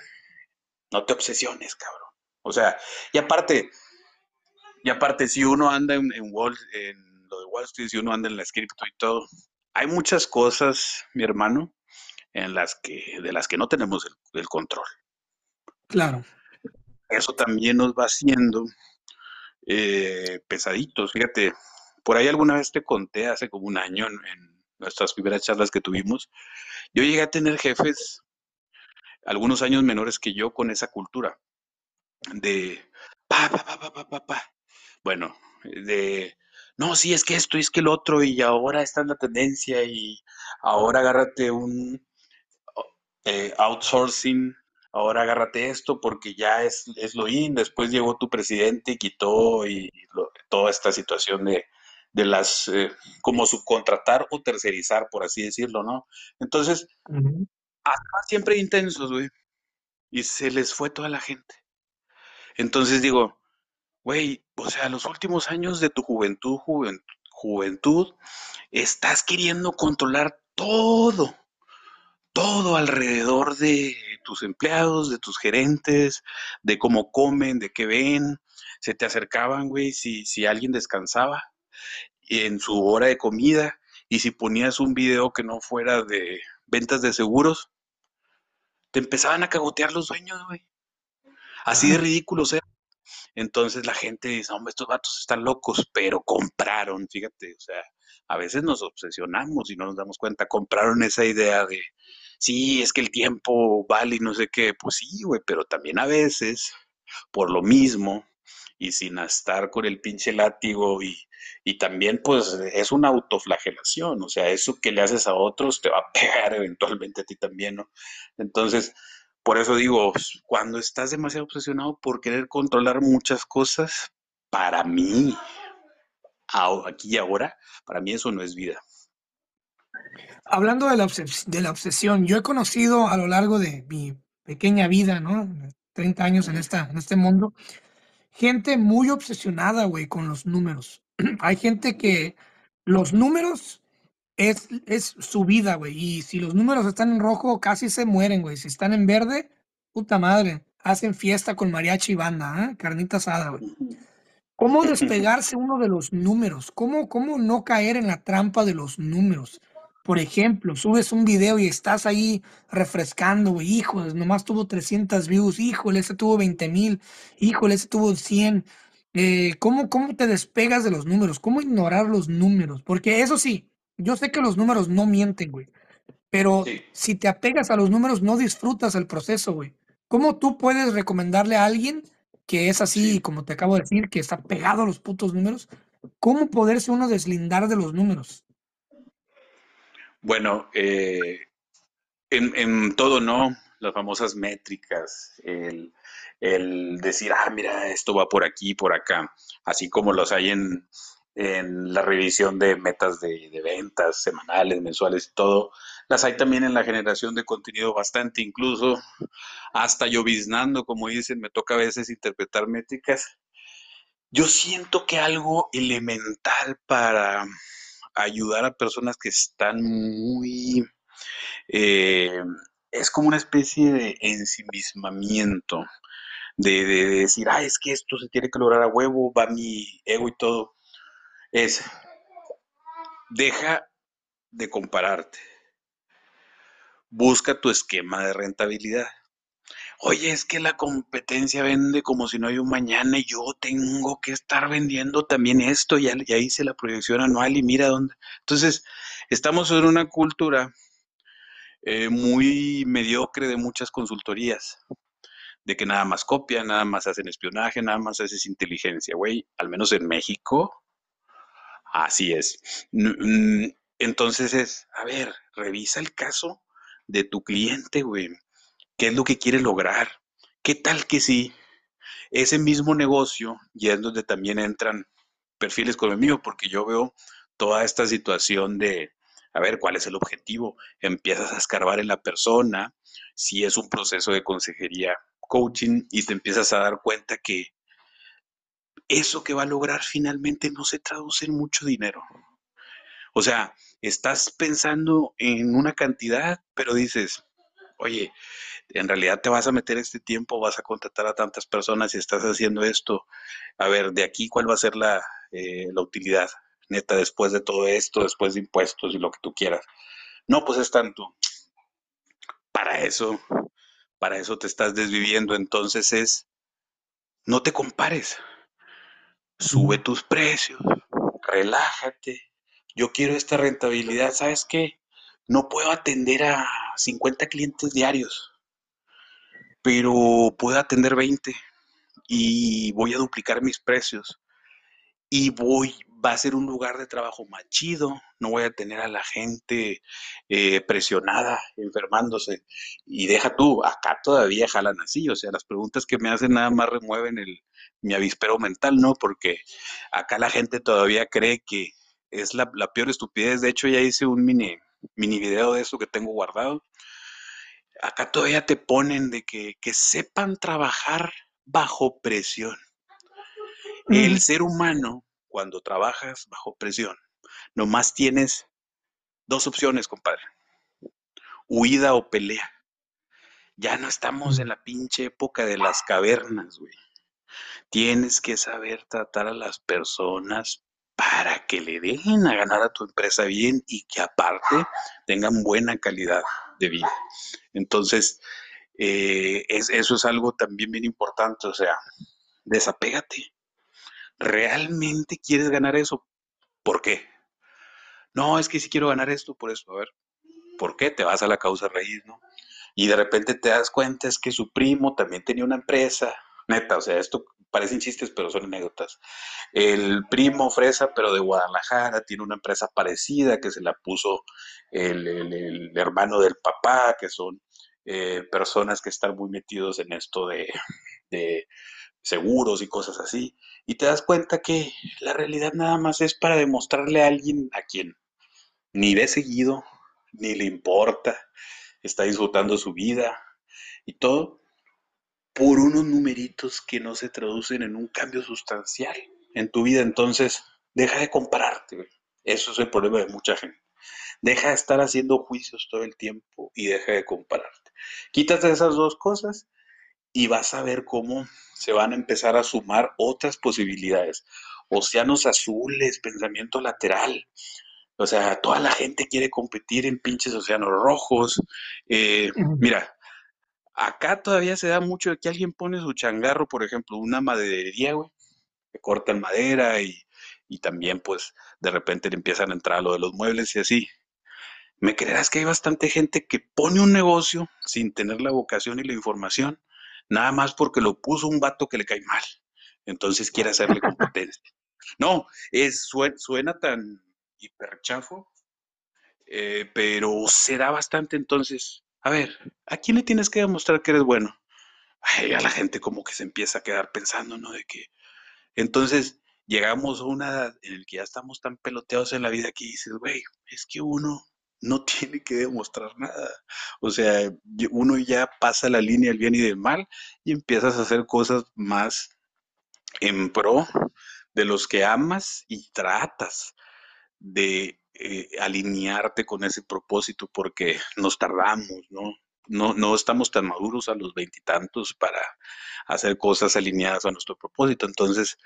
no te obsesiones, cabrón. O sea, y aparte, y aparte, si uno anda en, en, Wall, en lo de Wall Street, si uno anda en la cripto y todo, hay muchas cosas, mi hermano, en las que, de las que no tenemos el, el control. Claro. Eso también nos va haciendo eh, pesaditos. Fíjate, por ahí alguna vez te conté hace como un año en, en, nuestras primeras charlas que tuvimos, yo llegué a tener jefes algunos años menores que yo con esa cultura de pa, pa, pa, pa, pa, pa, pa. Bueno, de no, sí, es que esto, es que el otro, y ahora está en la tendencia, y ahora agárrate un eh, outsourcing, ahora agárrate esto porque ya es, es lo in, después llegó tu presidente y quitó y lo, toda esta situación de, de las, eh, como subcontratar o tercerizar, por así decirlo, ¿no? Entonces, uh -huh. siempre intensos, güey, y se les fue toda la gente. Entonces digo, güey, o sea, los últimos años de tu juventud, juventud, estás queriendo controlar todo, todo alrededor de tus empleados, de tus gerentes, de cómo comen, de qué ven. Se te acercaban, güey, si, si alguien descansaba en su hora de comida y si ponías un video que no fuera de ventas de seguros, te empezaban a cagotear los dueños, güey. Así de ridículos eran. Entonces la gente dice, hombre, estos vatos están locos, pero compraron, fíjate, o sea, a veces nos obsesionamos y no nos damos cuenta, compraron esa idea de, sí, es que el tiempo vale y no sé qué, pues sí, güey, pero también a veces, por lo mismo, y sin estar con el pinche látigo y, y también pues es una autoflagelación, o sea, eso que le haces a otros te va a pegar eventualmente a ti también, ¿no? Entonces, por eso digo, cuando estás demasiado obsesionado por querer controlar muchas cosas, para mí, aquí y ahora, para mí eso no es vida. Hablando de la, obses de la obsesión, yo he conocido a lo largo de mi pequeña vida, ¿no? 30 años en, esta, en este mundo, gente muy obsesionada, güey, con los números. Hay gente que los números es, es su vida, güey. Y si los números están en rojo, casi se mueren, güey. Si están en verde, puta madre. Hacen fiesta con mariachi y banda, ¿eh? carnita asada, güey. ¿Cómo despegarse uno de los números? ¿Cómo, ¿Cómo no caer en la trampa de los números? Por ejemplo, subes un video y estás ahí refrescando, güey. Híjole, nomás tuvo 300 views. Híjole, ese tuvo 20 mil. Híjole, ese tuvo 100. Eh, ¿cómo, ¿Cómo te despegas de los números? ¿Cómo ignorar los números? Porque eso sí, yo sé que los números no mienten, güey. Pero sí. si te apegas a los números, no disfrutas el proceso, güey. ¿Cómo tú puedes recomendarle a alguien que es así, sí. como te acabo de decir, que está pegado a los putos números? ¿Cómo poderse uno deslindar de los números? Bueno, eh, en, en, todo, ¿no? Las famosas métricas, el, el, decir, ah, mira, esto va por aquí, por acá, así como los hay en, en la revisión de metas de, de, ventas semanales, mensuales y todo. Las hay también en la generación de contenido bastante, incluso hasta lloviznando, como dicen, me toca a veces interpretar métricas. Yo siento que algo elemental para ayudar a personas que están muy... eh, es como una especie de ensimismamiento, de, de decir, ah, es que esto se tiene que lograr a huevo, va mi ego y todo. Es, deja de compararte. Busca tu esquema de rentabilidad. Oye, es que la competencia vende como si no hay un mañana y yo tengo que estar vendiendo también esto. Ya, ya hice la proyección anual y mira dónde. Entonces, estamos en una cultura eh, muy mediocre de muchas consultorías, de que nada más copian, nada más hacen espionaje, nada más haces inteligencia, güey. Al menos en México, así es. Mm, Entonces es, a ver, revisa el caso de tu cliente, güey. ¿Qué es lo que quiere lograr? ¿Qué tal que sí? Ese mismo negocio, y es donde también entran perfiles como el mío, porque yo veo toda esta situación de, a ver, ¿cuál es el objetivo? Empiezas a escarbar en la persona, si es un proceso de consejería, coaching, y te empiezas a dar cuenta que eso que va a lograr finalmente no se traduce en mucho dinero. O sea, estás pensando en una cantidad, pero dices, oye, en realidad te vas a meter este tiempo, vas a contratar a tantas personas y estás haciendo esto. A ver, de aquí, ¿cuál va a ser la, eh, la utilidad neta después de todo esto, después de impuestos y lo que tú quieras? No, pues es tanto. Para eso, para eso te estás desviviendo. Entonces es, no te compares, sube tus precios, relájate. Yo quiero esta rentabilidad, ¿sabes qué? No puedo atender a 50 clientes diarios, pero puedo atender 20 y voy a duplicar mis precios y voy, va a ser un lugar de trabajo más chido, no voy a tener a la gente eh, presionada, enfermándose. Y deja tú, acá todavía jalan así, o sea, las preguntas que me hacen nada más remueven el, mi avispero mental, ¿no? Porque acá la gente todavía cree que es la, la peor estupidez. De hecho, ya hice un mini, mini video de eso que tengo guardado. Acá todavía te ponen de que, que sepan trabajar bajo presión. El Mm, ser humano, cuando trabajas bajo presión, nomás tienes dos opciones, compadre. Huida o pelea. Ya no estamos en mm, la pinche época de las cavernas, güey. Tienes que saber tratar a las personas para que le dejen a ganar a tu empresa bien y que aparte tengan buena calidad de vida. Entonces, eh, es, eso es algo también bien importante, o sea, desapégate. ¿Realmente quieres ganar eso? ¿Por qué? No, es que si quiero ganar esto, por eso. A ver, ¿por qué? Te vas a la causa raíz, ¿no? Y de repente te das cuenta es que su primo también tenía una empresa. Neta, o sea, esto parecen chistes, pero son anécdotas. El primo Fresa, pero de Guadalajara, tiene una empresa parecida que se la puso el hermano del papá, que son eh, personas que están muy metidos en esto de, de seguros y cosas así. Y te das cuenta que la realidad nada más es para demostrarle a alguien a quien ni ve seguido, ni le importa, está disfrutando su vida y todo por unos numeritos que no se traducen en un cambio sustancial en tu vida. Entonces, deja de compararte. Eso es el problema de mucha gente. Deja de estar haciendo juicios todo el tiempo y deja de compararte. Quítate esas dos cosas y vas a ver cómo se van a empezar a sumar otras posibilidades. Océanos azules, pensamiento lateral, o sea, toda la gente quiere competir en pinches océanos rojos. Eh, mira, acá todavía se da mucho de que alguien pone su changarro, por ejemplo, una maderería, güey, que cortan madera y, y también pues de repente le empiezan a entrar a lo de los muebles y así. ¿Me creerás que hay bastante gente que pone un negocio sin tener la vocación y la información, nada más porque lo puso un vato que le cae mal? Entonces quiere hacerle competencia. No, es, suena, suena tan hiperchafo, eh, pero se da bastante entonces. A ver, ¿a quién le tienes que demostrar que eres bueno? Ay, a la gente como que se empieza a quedar pensando, ¿no? De que entonces llegamos a una edad en la que ya estamos tan peloteados en la vida que dices, güey, es que uno no tiene que demostrar nada. O sea, uno ya pasa la línea del bien y del mal y empiezas a hacer cosas más en pro de los que amas y tratas de eh, alinearte con ese propósito porque nos tardamos, ¿no? No, no estamos tan maduros a los veintitantos para hacer cosas alineadas a nuestro propósito. Entonces,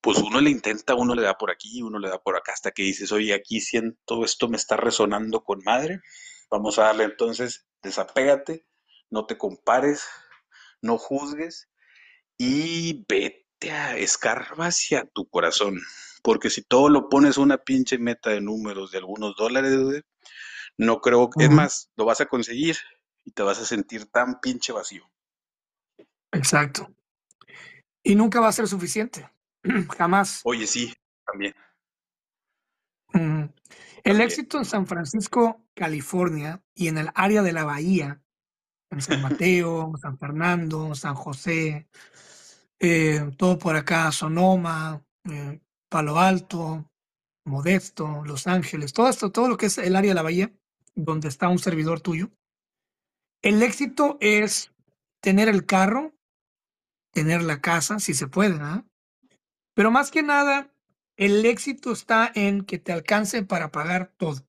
pues uno le intenta, uno le da por aquí, uno le da por acá, hasta que dices, oye, aquí siento esto me está resonando con madre. Vamos a darle entonces, desapégate, no te compares, no juzgues y vete a escarba hacia tu corazón. Porque si todo lo pones una pinche meta de números de algunos dólares, no creo que, es más, lo vas a conseguir y te vas a sentir tan pinche vacío. Exacto. Y nunca va a ser suficiente. Jamás. Oye, sí, también. El éxito en San Francisco, California, y en el área de la bahía, en San Mateo, San Fernando, San José, eh, todo por acá, Sonoma, eh, Palo Alto, Modesto, Los Ángeles, todo esto, todo lo que es el área de la bahía, donde está un servidor tuyo. El éxito es tener el carro, tener la casa, si se puede, ¿no? Pero más que nada, el éxito está en que te alcance para pagar todo.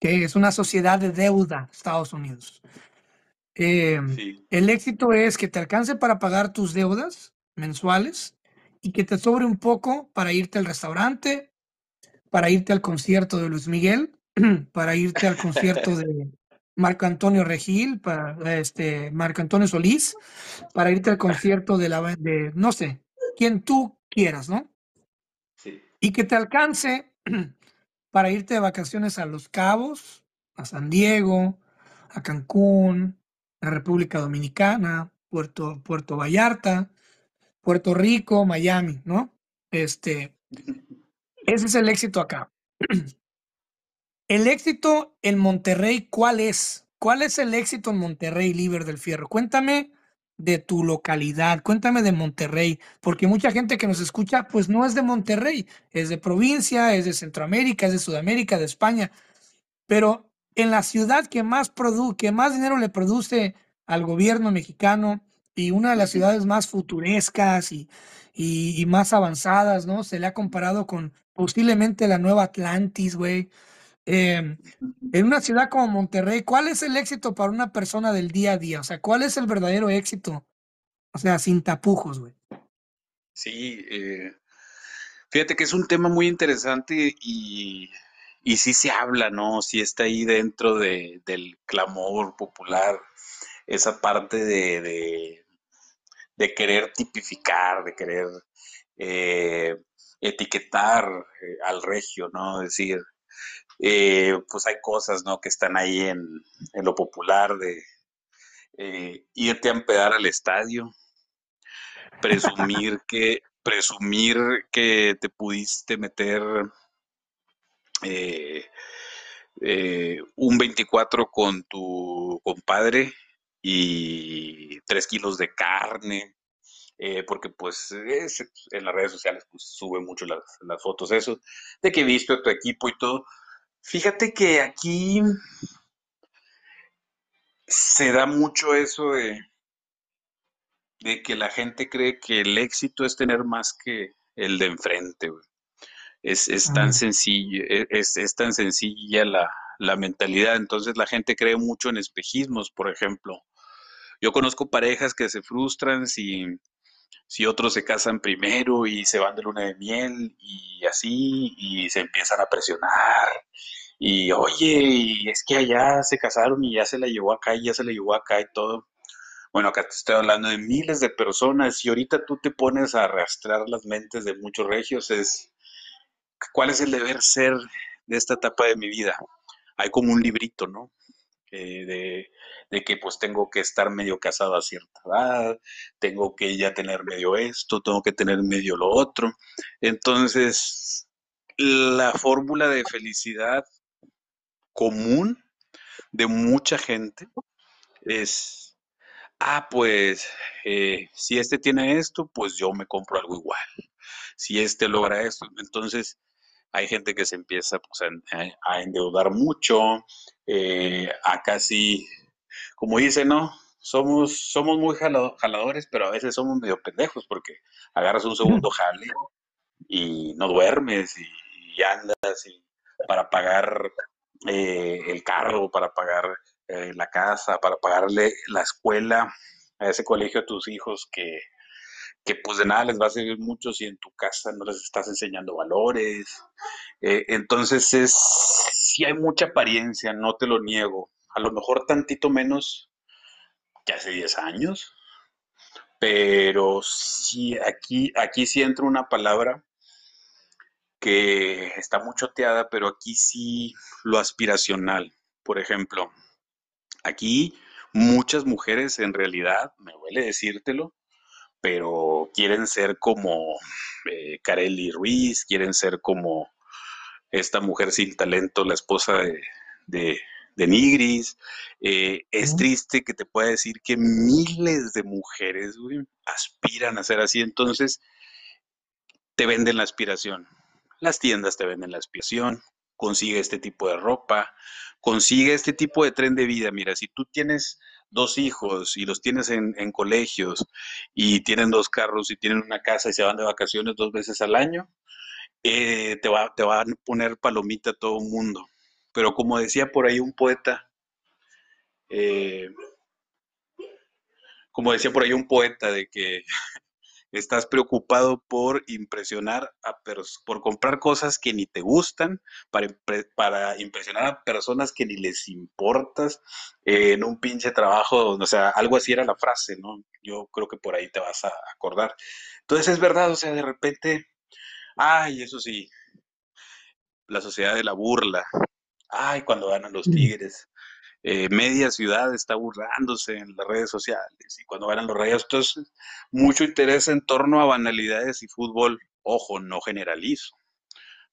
Que es una sociedad de deuda, Estados Unidos. Em, el éxito es que te alcance para pagar tus deudas mensuales y que te sobre un poco para irte al restaurante, para irte al concierto de Luis Miguel, para irte al concierto de Marco Antonio Regil, para este Marco Antonio Solís, para irte al concierto de la de no sé, quien tú quieras, ¿no? Sí. Y que te alcance para irte de vacaciones a Los Cabos, a San Diego, a Cancún, a República Dominicana, Puerto, Puerto Vallarta, Puerto Rico, Miami, ¿no? Este, ese es el éxito acá. El éxito en Monterrey, ¿cuál es? ¿Cuál es el éxito en Monterrey, Liber del Fierro? Cuéntame de tu localidad, cuéntame de Monterrey, porque mucha gente que nos escucha, pues no es de Monterrey, es de provincia, es de Centroamérica, es de Sudamérica, de España, pero en la ciudad que más, produ que más dinero le produce al gobierno mexicano y una de las ciudades más futurescas y, y, más avanzadas, ¿no? Se le ha comparado con posiblemente la nueva Atlantis, güey. Em, en una ciudad como Monterrey, ¿cuál es el éxito para una persona del día a día? O sea, ¿cuál es el verdadero éxito? O sea, sin tapujos, güey. Sí, eh, fíjate que es un tema muy interesante y, y sí se habla, ¿no? Sí está ahí dentro de, del clamor popular, esa parte de, de, querer tipificar, de querer eh, etiquetar eh, al regio, ¿no? Decir, eh, pues hay cosas, ¿no? Que están ahí en, lo popular de eh, irte a empedar al estadio, presumir que, presumir que te pudiste meter eh, un 24 con tu compadre y tres kilos de carne, porque pues en las redes sociales pues, sube mucho las, las, fotos eso, de que visto a tu equipo y todo, Fíjate que aquí se da mucho eso de, de que la gente cree que el éxito es tener más que el de enfrente. Es, tan sencillo, e, es, tan sencilla la, la, mentalidad. Entonces la gente cree mucho en espejismos, por ejemplo. Yo conozco parejas que se frustran si, si otros se casan primero y se van de luna de miel y así, y se empiezan a presionar. Y oye, es que allá se casaron y ya se la llevó acá y ya se la llevó acá y todo. Bueno, acá te estoy hablando de miles de personas y ahorita tú te pones a arrastrar las mentes de muchos regios. Es, ¿cuál es el deber ser de esta etapa de mi vida? Hay como un librito, ¿no? De, de, que pues tengo que estar medio casado a cierta edad, tengo que ya tener medio esto, tengo que tener medio lo otro. Entonces, la fórmula de felicidad común de mucha gente es, ah, pues eh, si este tiene esto, pues yo me compro algo igual. Si este logra esto, entonces hay gente que se empieza pues, a, endeudar mucho, eh, a casi, como dice, ¿no? Somos, somos muy jaladores, pero a veces somos medio pendejos porque agarras un segundo jale y no duermes y, andas y para pagar eh, el carro, para pagar eh, la casa, para pagarle la escuela a ese colegio a tus hijos que, que pues de nada les va a servir mucho si en tu casa no les estás enseñando valores. Eh, entonces es, sí hay mucha apariencia, no te lo niego. A lo mejor tantito menos que hace 10 años, pero sí, aquí, aquí sí entra una palabra que está muy choteada, pero aquí sí lo aspiracional. Por ejemplo, aquí muchas mujeres en realidad, me duele decírtelo, pero quieren ser como eh, Kareli Ruiz, quieren ser como esta mujer sin talento, la esposa de, Nigris. Eh, es triste que te pueda decir que miles de mujeres aspiran a ser así, entonces te venden la aspiración. Las tiendas te venden la aspiración, consigue este tipo de ropa, consigue este tipo de tren de vida. Mira, si tú tienes dos hijos y los tienes en, colegios y tienen dos carros y tienen una casa y se van de vacaciones dos veces al año, eh, te, va, te a poner palomita a todo el mundo. Pero como decía por ahí un poeta, eh, como decía por ahí un poeta, de que estás preocupado por impresionar a por comprar cosas que ni te gustan, para, para impresionar a personas que ni les importas eh, en un pinche trabajo, o sea, algo así era la frase, ¿no? Yo creo que por ahí te vas a acordar. Entonces es verdad, o sea, de repente, ay, eso sí, la sociedad de la burla, ay, cuando ganan los tigres, eh, media ciudad está burlándose en las redes sociales y cuando van los rayos, entonces mucho interés en torno a banalidades y fútbol. Ojo, no generalizo.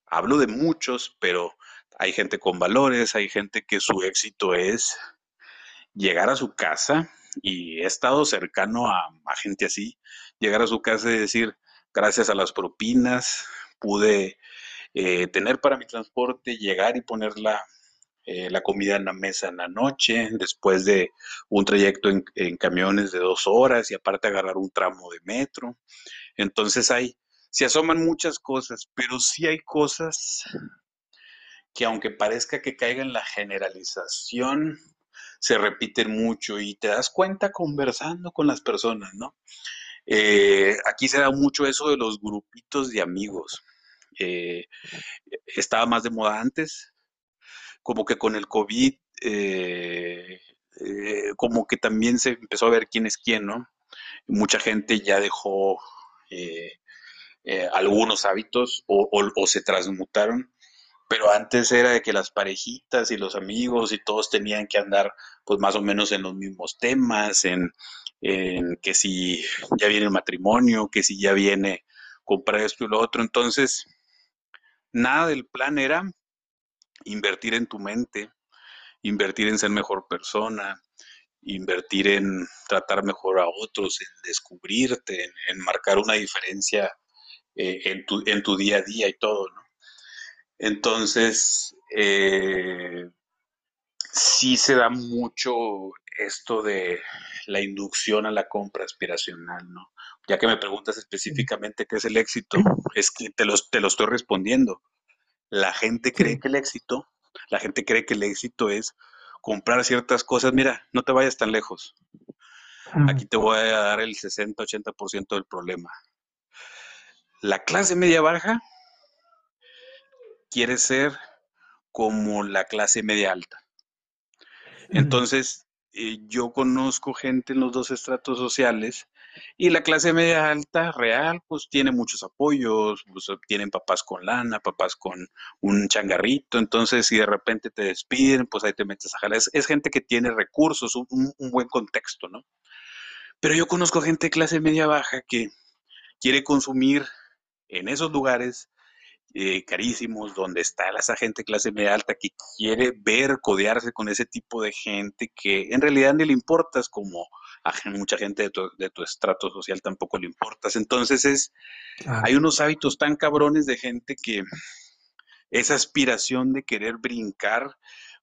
Hablo de muchos, pero hay gente con valores, hay gente que su éxito es llegar a su casa y he estado cercano a, gente así, llegar a su casa y decir, gracias a las propinas pude eh, tener para mi transporte, llegar y ponerla eh, la comida en la mesa en la noche, después de un trayecto en, camiones de dos horas y aparte agarrar un tramo de metro. Entonces hay, se asoman muchas cosas, pero sí hay cosas que aunque parezca que caiga en la generalización, se repiten mucho y te das cuenta conversando con las personas, ¿no? Eh, aquí se da mucho eso de los grupitos de amigos. Eh, estaba más de moda antes, como que con el COVID, eh, eh, como que también se empezó a ver quién es quién, ¿no? Mucha gente ya dejó eh, algunos hábitos o, se transmutaron, pero antes era de que las parejitas y los amigos y todos tenían que andar pues más o menos en los mismos temas, en, en que si ya viene el matrimonio, que si ya viene comprar esto y lo otro, entonces nada del plan era invertir en tu mente, invertir en ser mejor persona, invertir en tratar mejor a otros, en descubrirte, en, marcar una diferencia eh, en, tu, en, tu, día a día y todo, ¿no? Entonces, eh, sí se da mucho esto de la inducción a la compra aspiracional, ¿no? Ya que me preguntas específicamente qué es el éxito, es que te te lo estoy respondiendo. La gente cree que el éxito, la gente cree que el éxito es comprar ciertas cosas. Mira, no te vayas tan lejos. Aquí te voy a dar el 60-80% del problema. La clase media baja quiere ser como la clase media alta. Entonces, eh, yo conozco gente en los dos estratos sociales y la clase media alta real, pues tiene muchos apoyos, pues, tienen papás con lana, papás con un changarrito, entonces si de repente te despiden, pues ahí te metes a jalar. Es, gente que tiene recursos, un, buen contexto, ¿no? Pero yo conozco gente de clase media baja que quiere consumir en esos lugares eh, carísimos, donde está esa gente clase media alta que quiere ver, codearse con ese tipo de gente que en realidad ni le importas como a mucha gente de tu, de tu estrato social tampoco le importas. Entonces es, hay unos hábitos tan cabrones de gente que esa aspiración de querer brincar,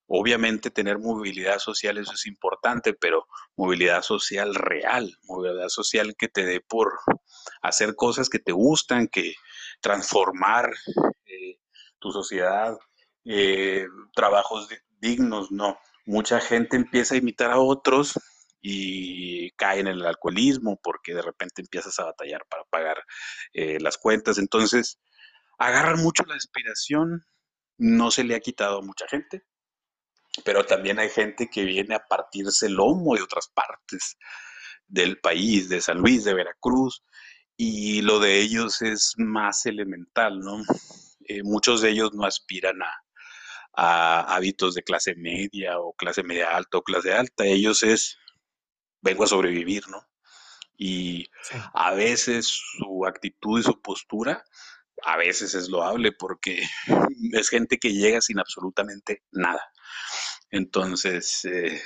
obviamente tener movilidad social, eso es importante, pero movilidad social real, movilidad social que te dé por hacer cosas que te gustan, que transformar eh, tu sociedad, eh, trabajos dignos, no. Mucha gente empieza a imitar a otros y caen en el alcoholismo porque de repente empiezas a batallar para pagar eh, las cuentas. Entonces, agarran mucho la inspiración, no se le ha quitado a mucha gente, pero también hay gente que viene a partirse el lomo de otras partes del país, de San Luis, de Veracruz, y lo de ellos es más elemental, ¿no? Eh, muchos de ellos no aspiran a, a hábitos de clase media o clase media alta o clase alta, ellos es, vengo a sobrevivir, ¿no? Y a veces su actitud y su postura, a veces es loable porque es gente que llega sin absolutamente nada. Entonces, eh,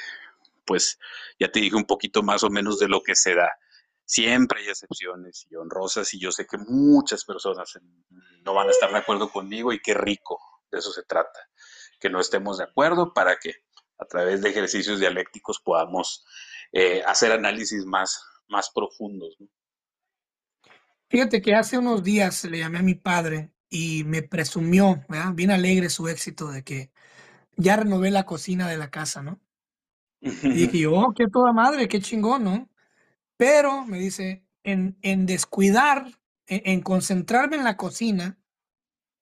pues ya te dije un poquito más o menos de lo que se da. Siempre hay excepciones y honrosas y yo sé que muchas personas no van a estar de acuerdo conmigo y qué rico, de eso se trata, que no estemos de acuerdo para que a través de ejercicios dialécticos podamos eh, hacer análisis más, más profundos. Fíjate que hace unos días le llamé a mi padre y me presumió, bien alegre su éxito de que ya renové la cocina de la casa, ¿no? Y dije oh, qué toda madre, qué chingón, ¿no? Pero me dice, en, en descuidar, en, en, concentrarme en la cocina,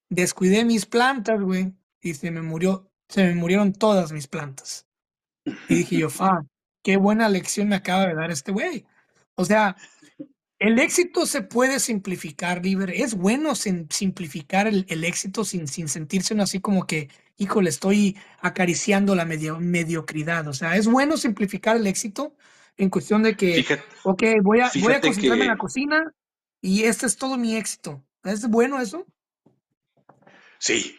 descuidé mis plantas, güey, y se me murió, se me murieron todas mis plantas. Y dije yo, fa, qué buena lección me acaba de dar este güey. O sea, el éxito se puede simplificar, libre. Es bueno simplificar el, el éxito sin, sin, sentirse uno así como que, híjole, estoy acariciando la medio, mediocridad. O sea, es bueno simplificar el éxito en cuestión de que, fíjate, ok, voy a, voy a concentrarme que... en la cocina y este es todo mi éxito. ¿Es bueno eso? Sí,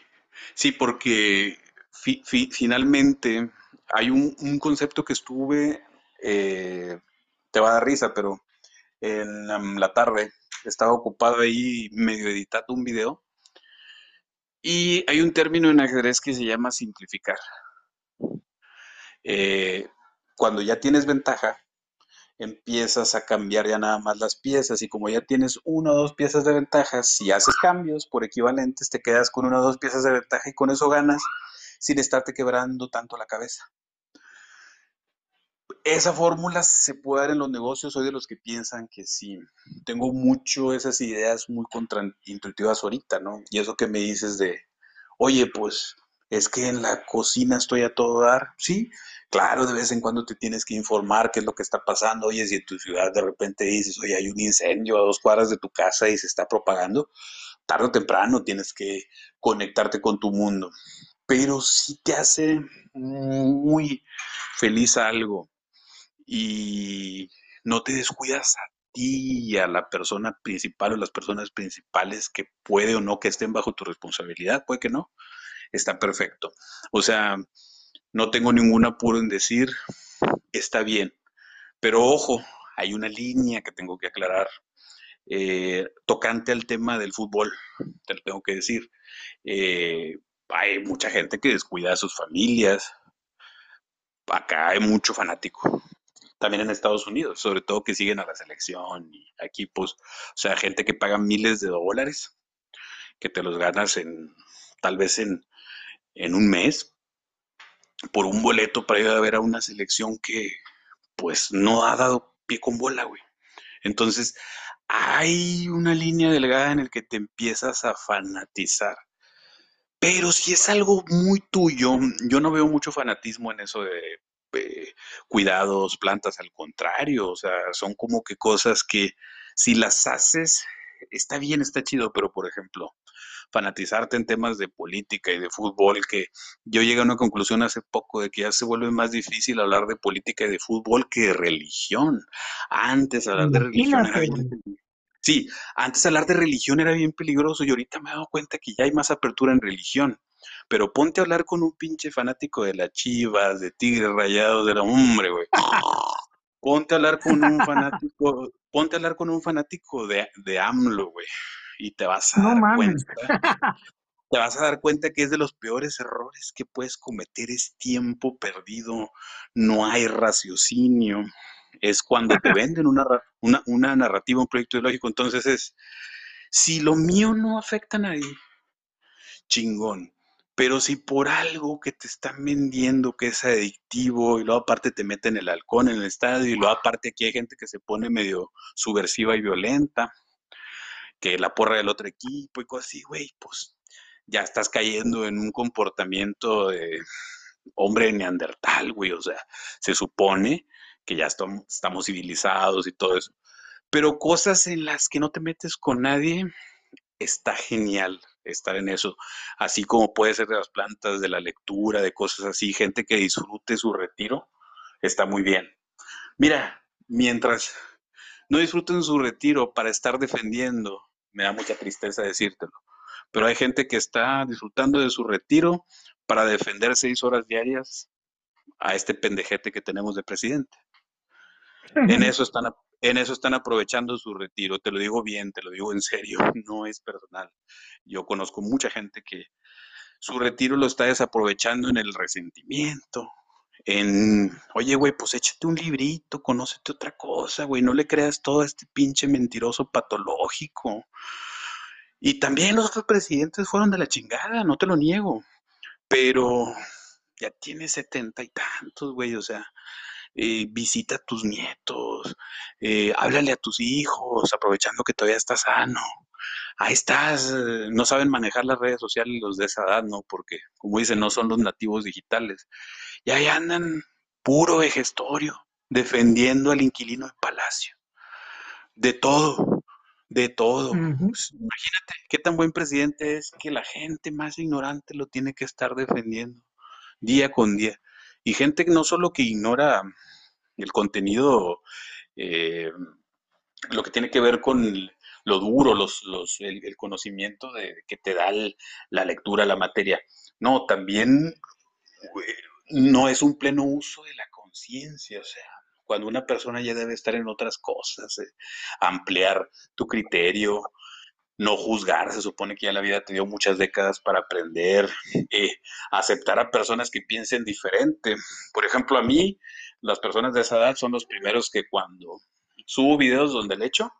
sí, porque fi, fi, finalmente hay un, un, concepto que estuve, eh, te va a dar risa, pero en la tarde estaba ocupado ahí medio editando un video y hay un término en ajedrez que se llama simplificar. Eh, cuando ya tienes ventaja, empiezas a cambiar ya nada más las piezas y como ya tienes una o dos piezas de ventaja, si haces cambios por equivalentes, te quedas con una o dos piezas de ventaja y con eso ganas sin estarte quebrando tanto la cabeza esa fórmula se puede dar en los negocios. Soy de los que piensan que sí. Tengo mucho esas ideas muy contraintuitivas ahorita, ¿no? Y eso que me dices de, oye, pues es que en la cocina estoy a todo dar. Sí, claro, de vez en cuando te tienes que informar qué es lo que está pasando. Oye, si en tu ciudad de repente dices, oye, hay un incendio a dos cuadras de tu casa y se está propagando, tarde o temprano tienes que conectarte con tu mundo. Pero sí te hace muy feliz algo y no te descuidas a ti y a la persona principal o las personas principales que puede o no que estén bajo tu responsabilidad, puede que no, está perfecto. O sea, no tengo ningún apuro en decir, está bien, pero ojo, hay una línea que tengo que aclarar. Eh, tocante al tema del fútbol, te lo tengo que decir. Eh, hay mucha gente que descuida a sus familias. Acá hay mucho fanático también en Estados Unidos, sobre todo que siguen a la selección y equipos, o sea, gente que paga miles de dólares, que te los ganas en tal vez en, en un mes por un boleto para ir a ver a una selección que pues no ha dado pie con bola, güey. Entonces, hay una línea delgada en el que te empiezas a fanatizar. Pero si es algo muy tuyo, yo no veo mucho fanatismo en eso de eh, cuidados, plantas, al contrario, o sea, son como que cosas que si las haces, está bien, está chido, pero por ejemplo, fanatizarte en temas de política y de fútbol, que yo llegué a una conclusión hace poco de que ya se vuelve más difícil hablar de política y de fútbol que de religión. Antes hablar de religión era bien Sí, antes hablar de religión era bien peligroso y ahorita me he dado cuenta que ya hay más apertura en religión. Pero ponte a hablar con un pinche fanático de las chivas, de Tigres Rayados, de la hombre, güey. Ponte a hablar con un fanático, ponte a hablar con un fanático de, de AMLO, güey. Y te vas a no dar mames. cuenta. Te vas a dar cuenta que es de los peores errores que puedes cometer, es tiempo perdido, no hay raciocinio, es cuando te venden una, una, una narrativa, un proyecto ideológico, entonces es, si lo mío no afecta a nadie, chingón, Pero si por algo que te están vendiendo que es adictivo y luego aparte te meten el halcón en el estadio y luego aparte aquí hay gente que se pone medio subversiva y violenta, que la porra del otro equipo y cosas así, güey, pues ya estás cayendo en un comportamiento de hombre neandertal, güey, o sea, se supone que ya estamos, estamos civilizados y todo eso. Pero cosas en las que no te metes con nadie, está genial estar en eso, así como puede ser de las plantas, de la lectura, de cosas así, gente que disfrute su retiro, está muy bien. Mira, mientras no disfruten su retiro para estar defendiendo, me da mucha tristeza decírtelo, pero hay gente que está disfrutando de su retiro para defender seis horas diarias a este pendejete que tenemos de presidente. En eso están, en eso están aprovechando su retiro. Te lo digo bien, te lo digo en serio, no es personal. Yo conozco mucha gente que su retiro lo está desaprovechando en el resentimiento, en, oye, güey, pues échate un librito, conócete otra cosa, güey, no le creas todo a este pinche mentiroso patológico. Y también los otros presidentes fueron de la chingada, no te lo niego, pero ya tiene setenta y tantos, güey, o sea, eh, visita a tus nietos, eh, háblale a tus hijos, aprovechando que todavía estás sano. Ahí estás, eh, no saben manejar las redes sociales los de esa edad, ¿no? Porque, como dicen, no son los nativos digitales. Y ahí andan puro vejestorio, defendiendo al inquilino del palacio. De todo, de todo. Pues, imagínate qué tan buen presidente es que la gente más ignorante lo tiene que estar defendiendo día con día. Y gente no solo que ignora el contenido, eh, lo que tiene que ver con lo duro, los, los, el, conocimiento de, que te da la lectura, la materia. No, también no es un pleno uso de la conciencia, o sea, cuando una persona ya debe estar en otras cosas, eh, ampliar tu criterio, no juzgar, se supone que ya la vida te dio muchas décadas para aprender, eh, aceptar a personas que piensen diferente. Por ejemplo, a mí, las personas de esa edad son los primeros que cuando subo videos donde le echo,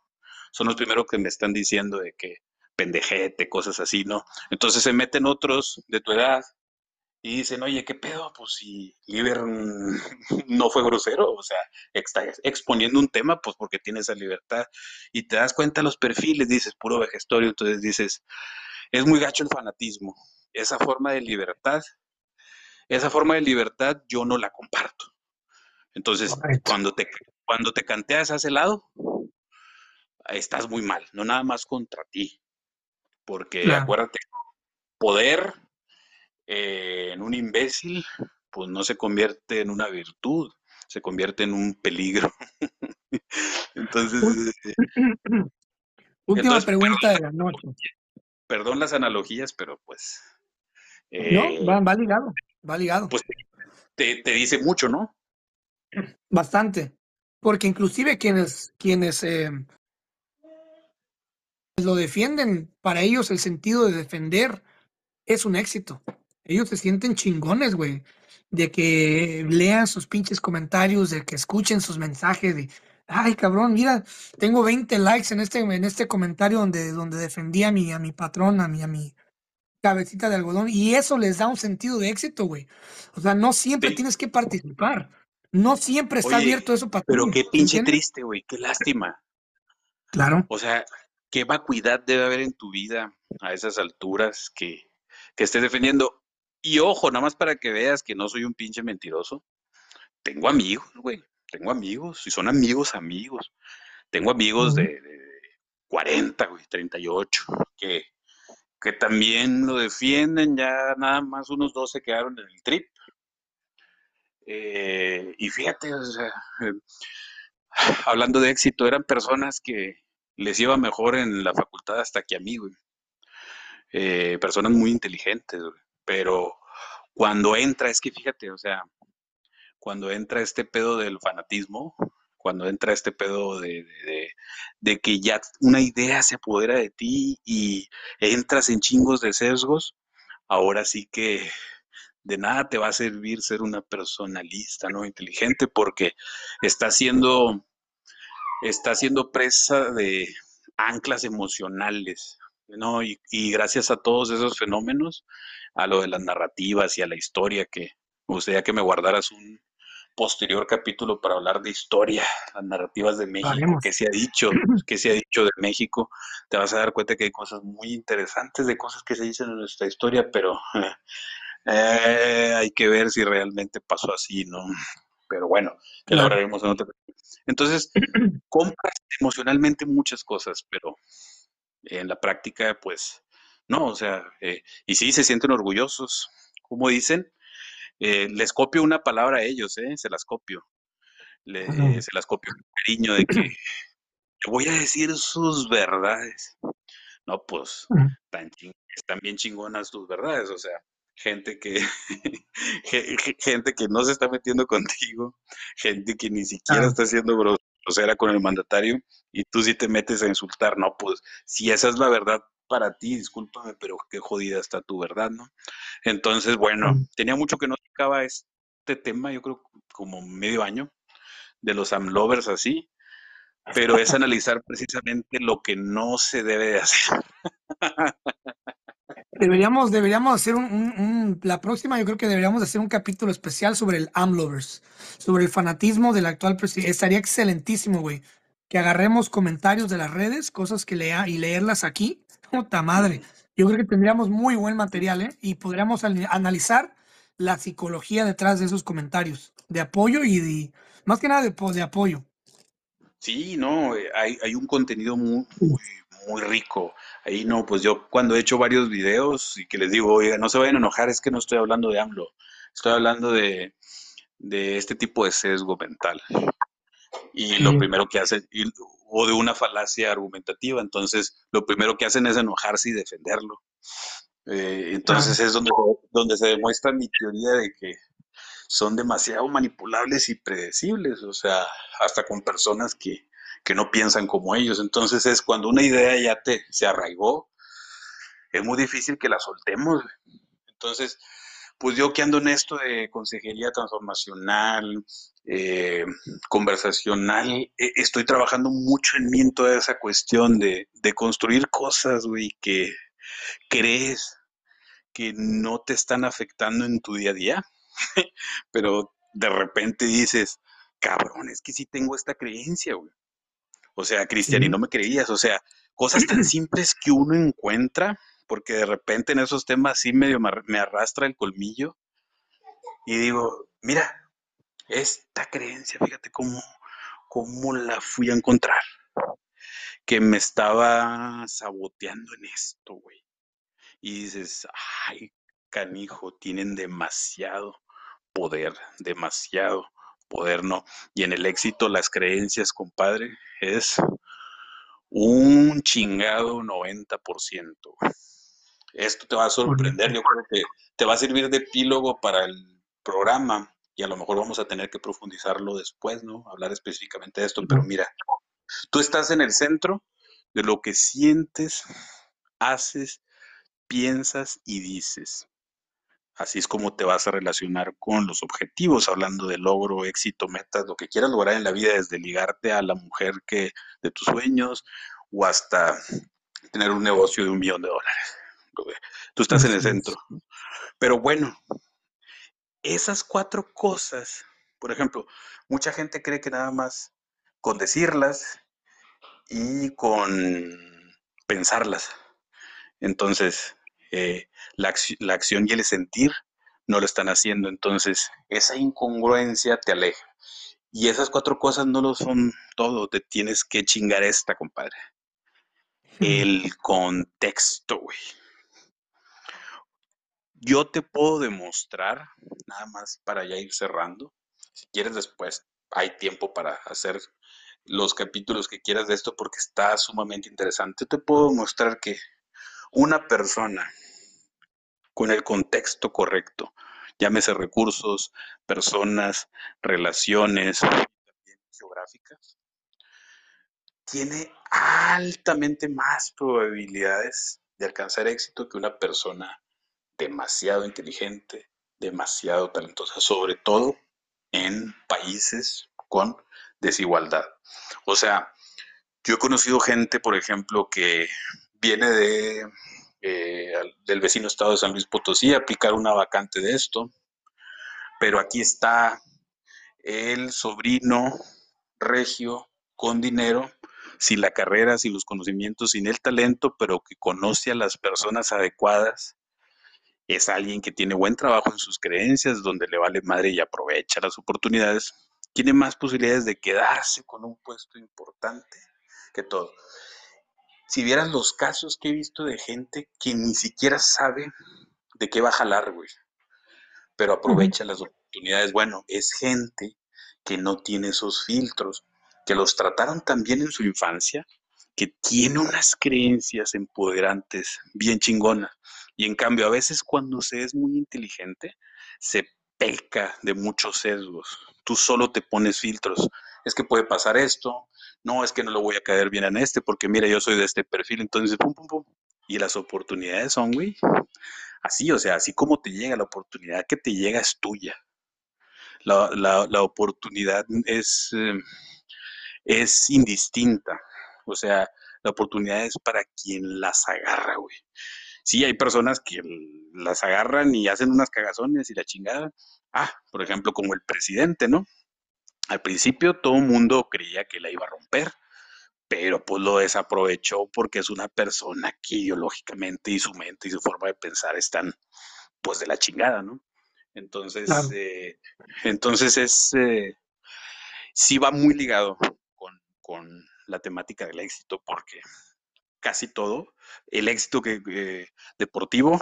son los primeros que me están diciendo de que pendejete, cosas así, ¿no? Entonces se meten otros de tu edad y dicen, oye, ¿qué pedo? Pues si Liber no fue grosero, o sea, está exponiendo un tema, pues porque tiene esa libertad. Y te das cuenta los perfiles, dices, puro vejestorio, entonces dices, es muy gacho el fanatismo. Esa forma de libertad, esa forma de libertad yo no la comparto. Entonces, cuando te, cuando te canteas a ese lado, estás muy mal, no nada más contra ti. Porque acuérdate, poder eh, en un imbécil, pues no se convierte en una virtud, se convierte en un peligro. entonces... Eh, Última pregunta de la noche. Perdón las analogías, pero pues... no, eh, va, ligado, va ligado. Pues te, dice mucho, ¿no? Bastante. Porque inclusive quienes, quienes lo defienden, para ellos el sentido de defender es un éxito. Ellos se sienten chingones, güey, de que lean sus pinches comentarios, de que escuchen sus mensajes, de, ay, cabrón, mira, tengo 20 likes en este, en este comentario donde, donde defendí a mi, a mi patrón, a mi, a mi cabecita de algodón, y eso les da un sentido de éxito, güey. O sea, no siempre tienes que participar. No siempre está abierto eso para Pero qué pinche triste, güey, qué lástima. Claro. O sea, qué vacuidad debe haber en tu vida a esas alturas que, que estés defendiendo. Y ojo, nada más para que veas que no soy un pinche mentiroso. Tengo amigos, güey. Tengo amigos. Y son amigos, amigos. Tengo amigos de, 40, güey, 38, que, que también lo defienden. Ya nada más unos dos se quedaron en el trip. Eh, y fíjate, o sea, eh, hablando de éxito, eran personas que les iba mejor en la facultad hasta que a mí, güey. Eh, personas muy inteligentes, güey pero cuando entra, es que fíjate, o sea, cuando entra este pedo del fanatismo, cuando entra este pedo de, de, que ya una idea se apodera de ti y entras en chingos de sesgos, ahora sí que de nada te va a servir ser una personalista, ¿no? Inteligente, porque está siendo, está siendo presa de anclas emocionales ¿no? Y, y gracias a todos esos fenómenos, a lo de las narrativas y a la historia, que me gustaría que me guardaras un posterior capítulo para hablar de historia, las narrativas de México, qué haremos. se ha dicho, qué se ha dicho de México, te vas a dar cuenta que hay cosas muy interesantes de cosas que se dicen en nuestra historia, pero eh, hay que ver si realmente pasó así, ¿no? Pero bueno, ya lo hablaremos en otro. Entonces, compras emocionalmente muchas cosas, pero en la práctica, pues, no, o sea, eh, y sí se sienten orgullosos, como dicen, eh, les copio una palabra a ellos, ¿eh? Se las copio, le, eh, se las copio con cariño de que le voy a decir sus verdades. No, pues, tan ching- están bien chingonas tus verdades, o sea, gente que, ge- ge- gente que no se está metiendo contigo, gente que ni siquiera Claro. está siendo gro- grosera con el mandatario, y tú sí te metes a insultar, no, pues, si esa es la verdad para ti, discúlpame, pero qué jodida está tu verdad, ¿no? Entonces, bueno, Claro. tenía mucho que no tocaba este tema, yo creo como medio año, de los amlovers así, pero es analizar precisamente lo que no se debe de hacer. Deberíamos, deberíamos hacer un, un- un- la próxima, yo creo que deberíamos hacer un capítulo especial sobre el AMLovers, sobre el fanatismo del actual presidente. Estaría excelentísimo, güey. Que agarremos comentarios de las redes, cosas que lea y leerlas aquí. Puta madre. Yo creo que tendríamos muy buen material, ¿eh? Y podríamos analizar la psicología detrás de esos comentarios, de apoyo y de, más que nada de, de apoyo. Sí, no, eh, hay, hay un contenido muy, muy rico. Ahí no, pues yo cuando he hecho varios videos y que les digo, oiga, no se vayan a enojar, es que no estoy hablando de AMLO, estoy hablando de, de este tipo de sesgo mental. Y lo primero que hacen, y- o de una falacia argumentativa, entonces lo primero que hacen es enojarse y defenderlo. Eh, entonces es donde, donde se demuestra mi teoría de que son demasiado manipulables y predecibles, o sea, hasta con personas que, que no piensan como ellos. Entonces es cuando una idea ya te se arraigó, es muy difícil que la soltemos. Entonces, pues yo que ando en esto de consejería transformacional, eh, conversacional, eh, estoy trabajando mucho en mí en toda esa cuestión de, de construir cosas, güey, que crees que no te están afectando en tu día a día, pero de repente dices, cabrón, es que sí tengo esta creencia, güey. O sea, Cristian, y no me creías, o sea, cosas tan simples que uno encuentra, porque de repente en esos temas sí medio me me arrastra el colmillo y digo, mira, esta creencia, fíjate cómo, cómo la fui a encontrar, que me estaba saboteando en esto, güey. Y dices, ay, canijo, tienen demasiado poder, demasiado poder, ¿no? Y en el éxito, las creencias, compadre, es un chingado 90%. Esto te va a sorprender, yo creo que te va a servir de epílogo para el programa y a lo mejor vamos a tener que profundizarlo después, ¿no? Hablar específicamente de esto, pero mira, tú estás en el centro de lo que sientes, haces, piensas y dices. Así es como te vas a relacionar con los objetivos, hablando de logro, éxito, metas, lo que quieras lograr en la vida, desde ligarte a la mujer que de tus sueños o hasta tener un negocio de un millón de dólares. Tú estás en el centro. Pero bueno, esas cuatro cosas, por ejemplo, mucha gente cree que nada más con decirlas y con pensarlas. Entonces, eh, la, acci- la acción y el sentir no lo están haciendo. Entonces, esa incongruencia te aleja. Y esas cuatro cosas no lo son todo. Te tienes que chingar esta, compadre. El contexto, güey. Yo te puedo demostrar, nada más para ya ir cerrando. Si quieres después, hay tiempo para hacer los capítulos que quieras de esto porque está sumamente interesante. Te puedo mostrar que una persona con el contexto correcto, llámese recursos, personas, relaciones, geográficas, tiene altamente más probabilidades de alcanzar éxito que una persona demasiado inteligente, demasiado talentosa, sobre todo en países con desigualdad. O sea, yo he conocido gente, por ejemplo, que viene de, eh, del vecino estado de San Luis Potosí, aplicar una vacante de esto, pero aquí está el sobrino regio con dinero, sin la carrera, sin los conocimientos, sin el talento, pero que conoce a las personas adecuadas. Es alguien que tiene buen trabajo en sus creencias, donde le vale madre y aprovecha las oportunidades. Tiene más posibilidades de quedarse con un puesto importante que todo. Si vieras los casos que he visto de gente que ni siquiera sabe de qué va a jalar, güey, pero aprovecha las oportunidades. Bueno, es gente que no tiene esos filtros, que los trataron también en su infancia, que tiene unas creencias empoderantes bien chingonas. Y en cambio, a veces cuando se es muy inteligente, se peca de muchos sesgos. Tú solo te pones filtros. Es que puede pasar esto. No, es que no lo voy a caer bien en este, porque mira, yo soy de este perfil. Entonces, pum, pum, pum. Y las oportunidades son, güey, así, o sea, así como te llega, la oportunidad que te llega es tuya. La, la, oportunidad es, eh, es indistinta. O sea, la oportunidad es para quien las agarra, güey. Sí, hay personas que las agarran y hacen unas cagazones y la chingada. Ah, por ejemplo, como el presidente, ¿no? Al principio todo el mundo creía que la iba a romper, pero pues lo desaprovechó porque es una persona que ideológicamente y su mente y su forma de pensar están pues de la chingada, ¿no? Entonces, eh, entonces es, eh, sí va muy ligado con, la temática del éxito porque casi todo, el éxito que, deportivo,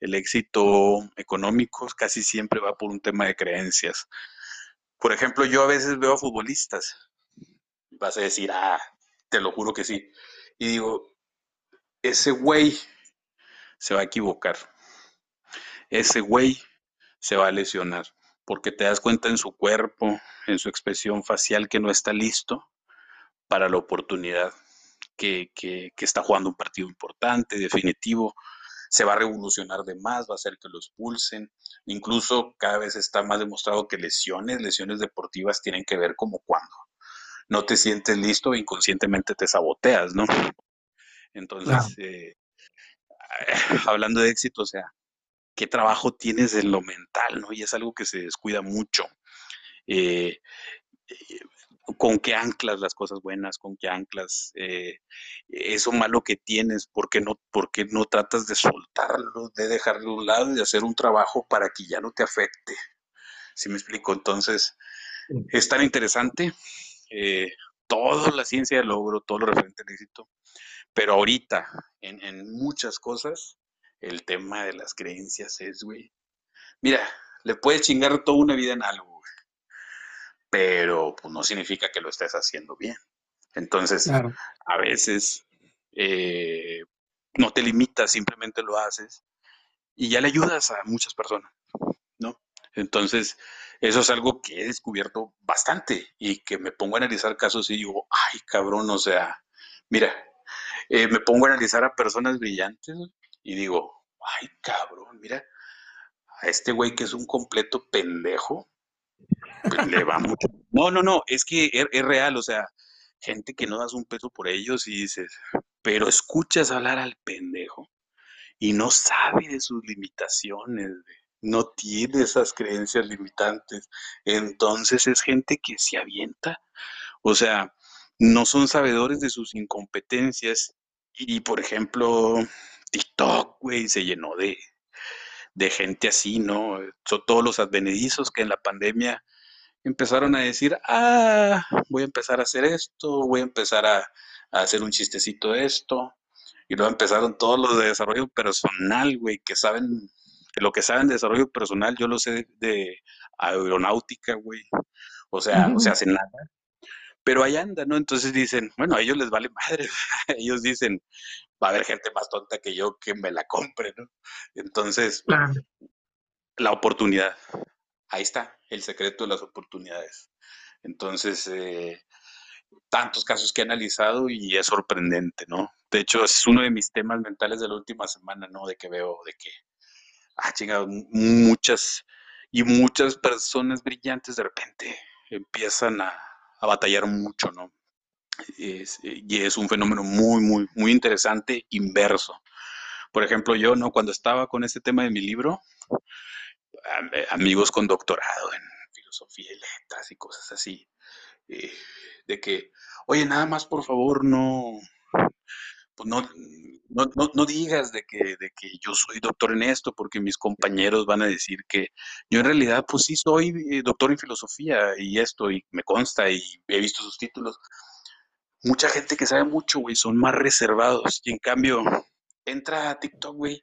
el éxito económico, casi siempre va por un tema de creencias. Por ejemplo, yo a veces veo a futbolistas, vas a decir, ah, te lo juro que sí, y digo, ese güey se va a equivocar, ese güey se va a lesionar, porque te das cuenta en su cuerpo, en su expresión facial que no está listo para la oportunidad, que, está jugando un partido importante, definitivo, se va a revolucionar de más, va a hacer que lo expulsen. Incluso cada vez está más demostrado que lesiones, lesiones deportivas tienen que ver como cuando no te sientes listo e inconscientemente te saboteas, ¿no? Entonces, eh, hablando de éxito, o sea, qué trabajo tienes en lo mental, ¿no? Y es algo que se descuida mucho. Eh, eh, con qué anclas las cosas buenas, con qué anclas eh, eso malo que tienes, porque no, porque no tratas de soltarlo, de dejarlo a un lado y de hacer un trabajo para que ya no te afecte. ¿Sí me explico? Entonces, es tan interesante toda la ciencia del logro, todo lo referente al éxito, pero ahorita, en, en muchas cosas, el tema de las creencias es, güey, mira, le puedes chingar toda una vida en algo, pero pues, no significa que lo estés haciendo bien. Entonces, a veces eh, no te limitas, simplemente lo haces y ya le ayudas a muchas personas, ¿no? Entonces, eso es algo que he descubierto bastante y que me pongo a analizar casos y digo, ay, cabrón, o sea, mira, eh, me pongo a analizar a personas brillantes y digo, ay, cabrón, mira, a este güey que es un completo pendejo, le va mucho. No, no, no, es que es, real, o sea, gente que no das un peso por ellos y dices, pero escuchas hablar al pendejo y no sabe de sus limitaciones, no tiene esas creencias limitantes. Entonces es gente que se avienta, o sea, no son sabedores de sus incompetencias. Y, por ejemplo, TikTok, güey, se llenó de, de gente así, ¿no? Son todos los advenedizos que en la pandemia empezaron a decir, ah, voy a empezar a hacer esto, voy a empezar a, hacer un chistecito de esto. Y luego empezaron todos los de desarrollo personal, güey, que saben, que lo que saben de desarrollo personal, yo lo sé de, aeronáutica, güey. O sea, no se hace nada. Pero ahí anda, ¿no? Entonces dicen, bueno, a ellos les vale madre. ellos dicen, va a haber gente más tonta que yo que me la compre, ¿no? Entonces, la oportunidad. Ahí está, el secreto de las oportunidades. Entonces, eh, tantos casos que he analizado y es sorprendente, ¿no? De hecho, es uno de mis temas mentales de la última semana, ¿no? De que veo, de que, ah, chingado, muchas y muchas personas brillantes de repente empiezan a, a batallar mucho, ¿no? Es, y es un fenómeno muy, muy, muy interesante, inverso. Por ejemplo, yo, ¿no? Cuando estaba con este tema de mi libro, amigos con doctorado en filosofía y letras y cosas así, eh, de que, oye, nada más por favor no, pues no, no, no, no digas de que, de que yo soy doctor en esto, porque mis compañeros van a decir que yo en realidad, pues sí, soy eh, doctor en filosofía y esto, y me consta y he visto sus títulos. Mucha gente que sabe mucho, güey, son más reservados y en cambio, entra a TikTok, güey,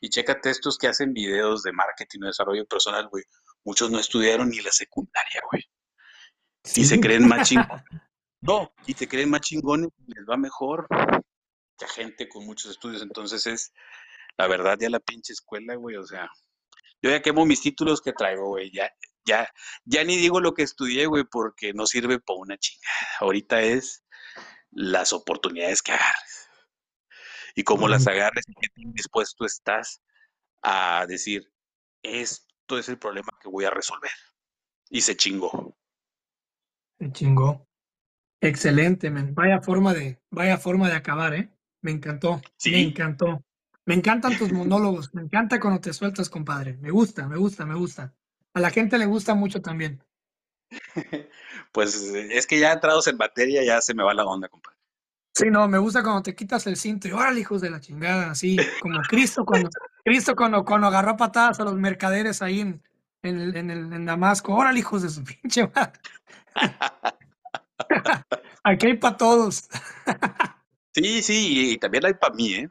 y chécate estos que hacen videos de marketing o desarrollo personal, güey. Muchos no estudiaron ni la secundaria, güey. Y se creen más chingones. No, y se creen más chingones les va mejor que a gente con muchos estudios. Entonces es, la verdad, ya la pinche escuela, güey. O sea, yo ya quemo mis títulos que traigo, güey. Ya, ya, ya ni digo lo que estudié, güey, porque no sirve para una chingada. Ahorita es las oportunidades que agarres. Y cómo las agarres y qué dispuesto estás a decir, esto es el problema que voy a resolver. Y se chingó. Se chingó. Excelente, men. Vaya forma de, vaya forma de acabar, ¿eh? Me encantó, me Sí, encantó. Me encantan tus monólogos, me encanta cuando te sueltas, compadre. Me gusta, me gusta, me gusta. A la gente le gusta mucho también. pues es que ya entrados en materia ya se me va la onda, compadre. Sí, no, me gusta cuando te quitas el cinto y órale, hijos de la chingada, así como Cristo cuando Cristo cuando, cuando agarró patadas a los mercaderes ahí en, en, el- en, el- en Damasco. Órale, hijos de su pinche madre. Aquí hay para todos. Sí, sí, y también hay para mí, ¿eh?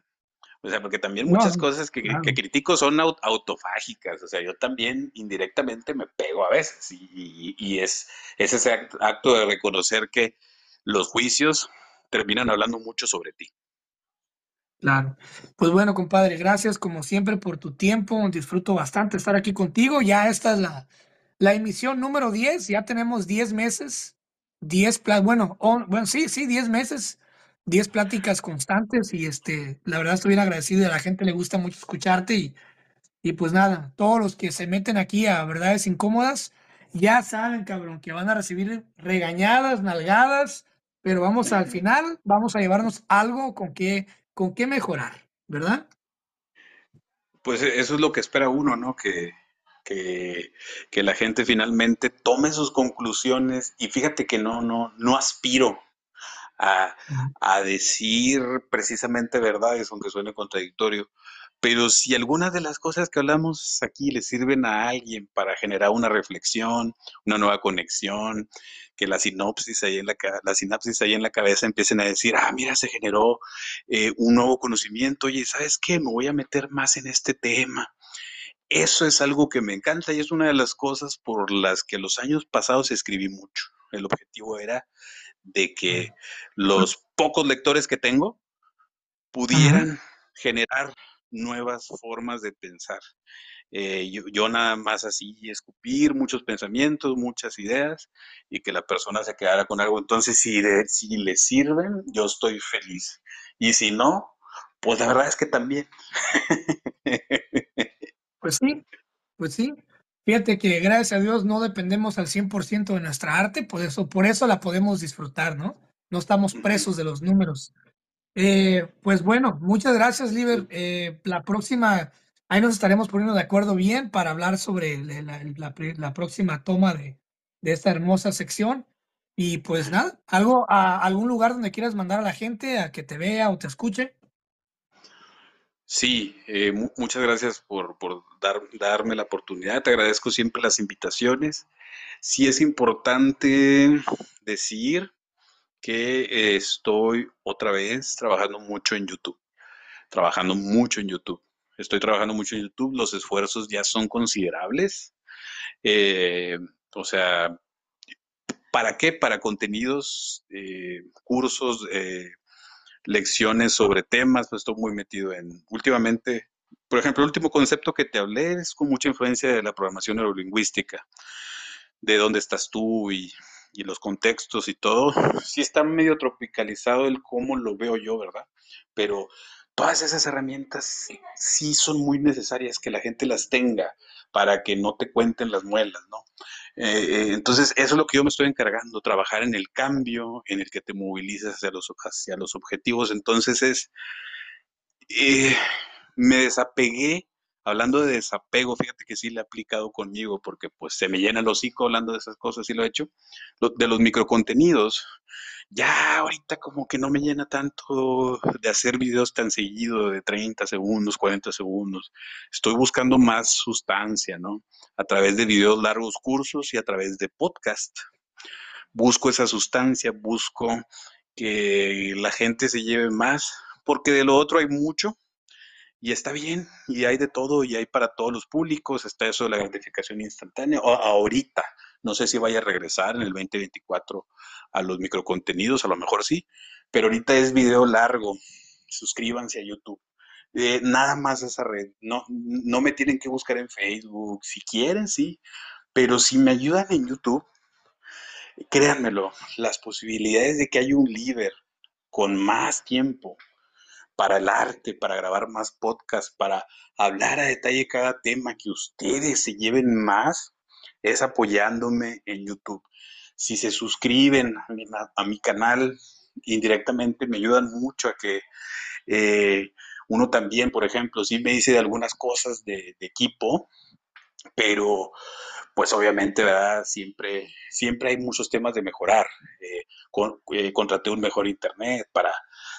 O sea, porque también muchas no, cosas que, critico son au- autofágicas. O sea, yo también indirectamente me pego a veces. Y, y- y es, es ese act- acto de reconocer que los juicios terminan hablando mucho sobre ti. claro. Pues bueno, compadre, gracias como siempre por tu tiempo. Disfruto bastante estar aquí contigo. Ya esta es la, la emisión número 10. Ya tenemos 10 meses, 10 pla- bueno, on- bueno, sí, sí, 10 meses, 10 pláticas constantes y este, la verdad estoy bien agradecido. A la gente le gusta mucho escucharte y Y pues nada, todos los que se meten aquí a verdades incómodas, ya saben, cabrón, que van a recibir regañadas, nalgadas, pero vamos al final, vamos a llevarnos algo con qué, con qué mejorar, ¿verdad? Pues e- eso es lo que espera uno, ¿no? Que, que, que la gente finalmente tome sus conclusiones y fíjate que no, no, no aspiro a, decir precisamente verdades, aunque suene contradictorio. Pero si algunas de las cosas que hablamos aquí le sirven a alguien para generar una reflexión, una nueva conexión, que la sinopsis ahí en la, la sinapsis ahí en la cabeza empiecen a decir, ah, mira, se generó eh, un nuevo conocimiento, oye, ¿sabes qué? Me voy a meter más en este tema. Eso es algo que me encanta y es una de las cosas por las que los años pasados escribí mucho. El objetivo era de que los pocos lectores que tengo pudieran generar nuevas formas de pensar. Eh, yo, yo, nada más así escupir muchos pensamientos, muchas ideas y que la persona se quedara con algo. Entonces, si, de, si le sirven, yo estoy feliz. Y si no, pues la verdad es que también. Pues sí, pues sí. Fíjate que gracias a Dios no dependemos al 100% de nuestra arte, por eso, por eso la podemos disfrutar, ¿no? No estamos presos de los números. Eh, pues bueno, muchas gracias, Liber. Eh, la próxima, ahí nos estaremos poniendo de acuerdo bien para hablar sobre la, la- la pri- la próxima toma de, de esta hermosa sección. Y pues nada, algo a algún lugar donde quieras mandar a la gente a que te vea o te escuche. Sí, eh, mu- muchas gracias por, por dar, darme la oportunidad. Te agradezco siempre las invitaciones. Sí es importante decir que estoy otra vez trabajando mucho en YouTube, trabajando mucho en YouTube. Estoy trabajando mucho en YouTube, los esfuerzos ya son considerables. Eh, o sea, ¿para qué? Para contenidos, eh, cursos, eh, lecciones sobre temas, pues estoy muy metido en, últimamente, por ejemplo, el último concepto que te hablé es con mucha influencia de la programación neurolingüística, de dónde estás tú y, y los contextos y todo. Sí está medio tropicalizado el cómo lo veo yo, ¿verdad? Pero todas esas herramientas sí son muy necesarias que la gente las tenga para que no te cuenten las muelas, ¿no? Eh, entonces, eso es lo que yo me estoy encargando, trabajar en el cambio, en el que te movilizas hacia los, hacia los objetivos. Entonces, es, eh, me desapegué, hablando de desapego, fíjate que sí le he aplicado conmigo, porque pues se me llena el hocico hablando de esas cosas, sí lo he hecho, de los microcontenidos. Ya ahorita como que no me llena tanto de hacer videos tan seguido de 30 segundos, 40 segundos. Estoy buscando más sustancia, ¿no? A través de videos largos cursos y a través de podcast. Busco esa sustancia, busco que la gente se lleve más, porque de lo otro hay mucho y está bien, y hay de todo, y hay para todos los públicos, está eso de la gratificación instantánea, o ahorita, no sé si vaya a regresar en el 2024 a los microcontenidos, a lo mejor sí, pero ahorita es video largo, suscríbanse a YouTube. Eh, nada más esa red, no, no me tienen que buscar en Facebook, si quieren, sí, pero si me ayudan en YouTube, créanmelo, las posibilidades de que haya un líder con más tiempo para el arte, para grabar más podcasts, para hablar a detalle cada tema, que ustedes se lleven más, es apoyándome en YouTube. Si se suscriben a mi, canal, indirectamente me ayudan mucho a que eh, uno también, por ejemplo, sí me dice de algunas cosas de, equipo, pero pues obviamente, ¿verdad? Siempre, siempre hay muchos temas de mejorar. Eh, eh, contraté un mejor internet para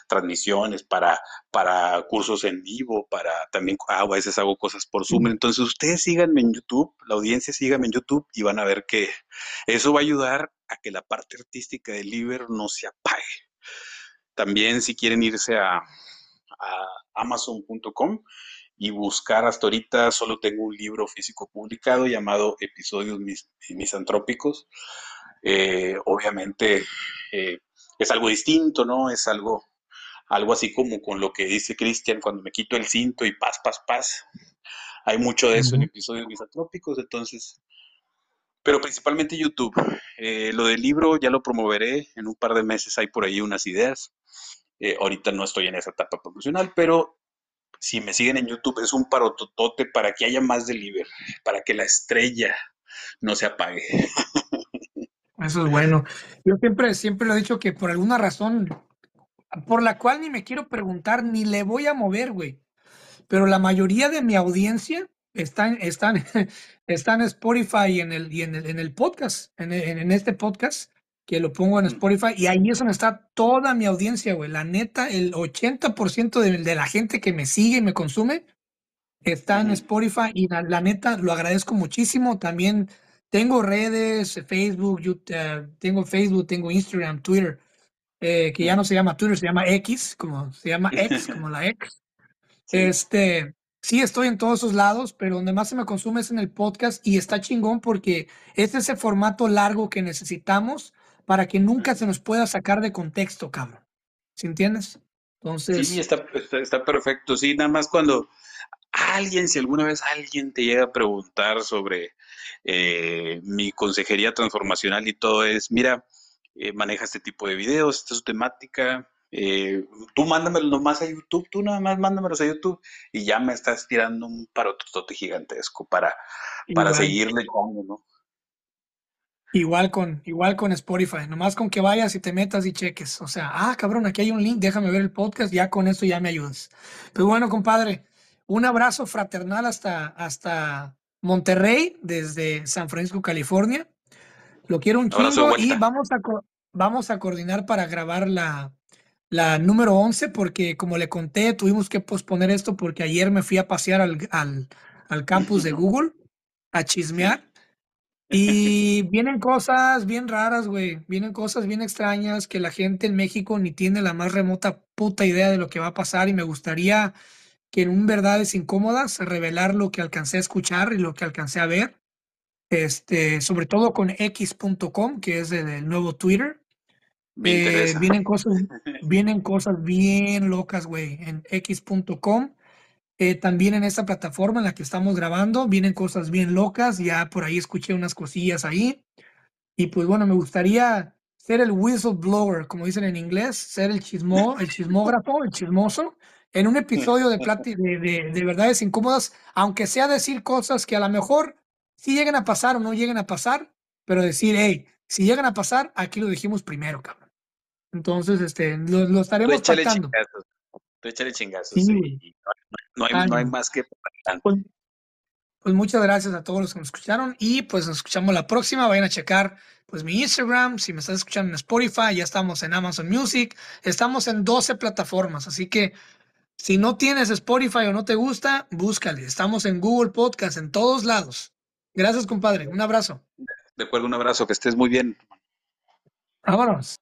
transmisiones, para, para cursos en vivo, para también ah, a veces hago cosas por Zoom. Entonces ustedes síganme en YouTube, la audiencia síganme en YouTube y van a ver que eso va a ayudar a que la parte artística del Liber no se apague. También si quieren irse a, a amazon.com y buscar hasta ahorita solo tengo un libro físico publicado llamado Episodios mis, Misantrópicos. Eh, obviamente eh, es algo distinto, ¿no? Es algo algo así como con lo que dice Cristian cuando me quito el cinto y paz, paz, paz. Hay mucho de eso en episodios misantrópicos, entonces, pero principalmente YouTube. Eh, lo del libro ya lo promoveré, en un par de meses hay por ahí unas ideas. Ahorita no estoy en esa etapa profesional, pero si me siguen en YouTube es un parototote para que haya más delivery, para que la estrella no se apague. Eso es bueno. Yo siempre, siempre lo he dicho que por alguna razón por la cual ni me quiero preguntar, ni le voy a mover, güey. Pero la mayoría de mi audiencia está, están, está en Spotify y en el, y en el, en el podcast, en, en, este podcast, que lo pongo en Spotify, y ahí es donde está toda mi audiencia, güey. La neta, el 80% de, de la gente que me sigue y me consume está en Spotify, y la, neta, lo agradezco muchísimo. También tengo redes, Facebook, YouTube, eh, tengo Facebook, tengo Instagram, Twitter eh, que ya no se llama Twitter, se llama X, como se llama X, como la X. Este, sí estoy en todos esos lados, pero donde más se me consume es en el podcast y está chingón porque es ese formato largo que necesitamos para que nunca se nos pueda sacar de contexto, cabrón. ¿Sí entiendes? Entonces. Sí, está, está, perfecto. Sí, nada más cuando alguien, si alguna vez alguien te llega a preguntar sobre eh, mi consejería transformacional y todo es, mira, eh, maneja este tipo de videos, esta es su temática. Eh, tú mándamelo nomás a YouTube, tú nada más mándamelos a YouTube y ya me estás tirando un parototote gigantesco para, para seguirle ¿no? Igual con, igual con Spotify, nomás con que vayas y te metas y cheques. O sea, ah, cabrón, aquí hay un link, déjame ver el podcast, ya con eso ya me ayudas. Pero bueno, compadre, un abrazo fraternal hasta, hasta Monterrey, desde San Francisco, California. Lo quiero un chingo y vamos a, vamos a coordinar para grabar la, la número 11 porque como le conté, tuvimos que posponer esto porque ayer me fui a pasear al, al, al campus de Google a chismear. Y vienen cosas bien raras, güey. Vienen cosas bien extrañas que la gente en México ni tiene la más remota puta idea de lo que va a pasar. Y me gustaría que en un Verdades Incómodas revelar lo que alcancé a escuchar y lo que alcancé a ver este, sobre todo con x.com, que es el, nuevo Twitter. Eh, vienen cosas, vienen cosas bien locas, güey, en x.com. Eh, también en esta plataforma en la que estamos grabando, vienen cosas bien locas. Ya por ahí escuché unas cosillas ahí. Y pues bueno, me gustaría ser el whistleblower, como dicen en inglés, ser el chismo, el chismógrafo, el chismoso, en un episodio de, de, de, de verdades incómodas, aunque sea decir cosas que a lo mejor si lleguen a pasar o no lleguen a pasar, pero decir, hey, si llegan a pasar, aquí lo dijimos primero, cabrón. Entonces, este, lo, lo estaremos Tú échale chingazos. Tú échale chingazos. Sí, sí, güey. y no, no hay, Ah, no hay no. más que Pues, pues muchas gracias a todos los que nos escucharon y pues nos escuchamos la próxima. Vayan a checar pues mi Instagram, si me estás escuchando en Spotify, ya estamos en Amazon Music, estamos en 12 plataformas, así que si no tienes Spotify o no te gusta, búscale. Estamos en Google Podcast, en todos lados. Gracias, compadre. Un abrazo. De acuerdo, un abrazo, que estés muy bien. Vámonos.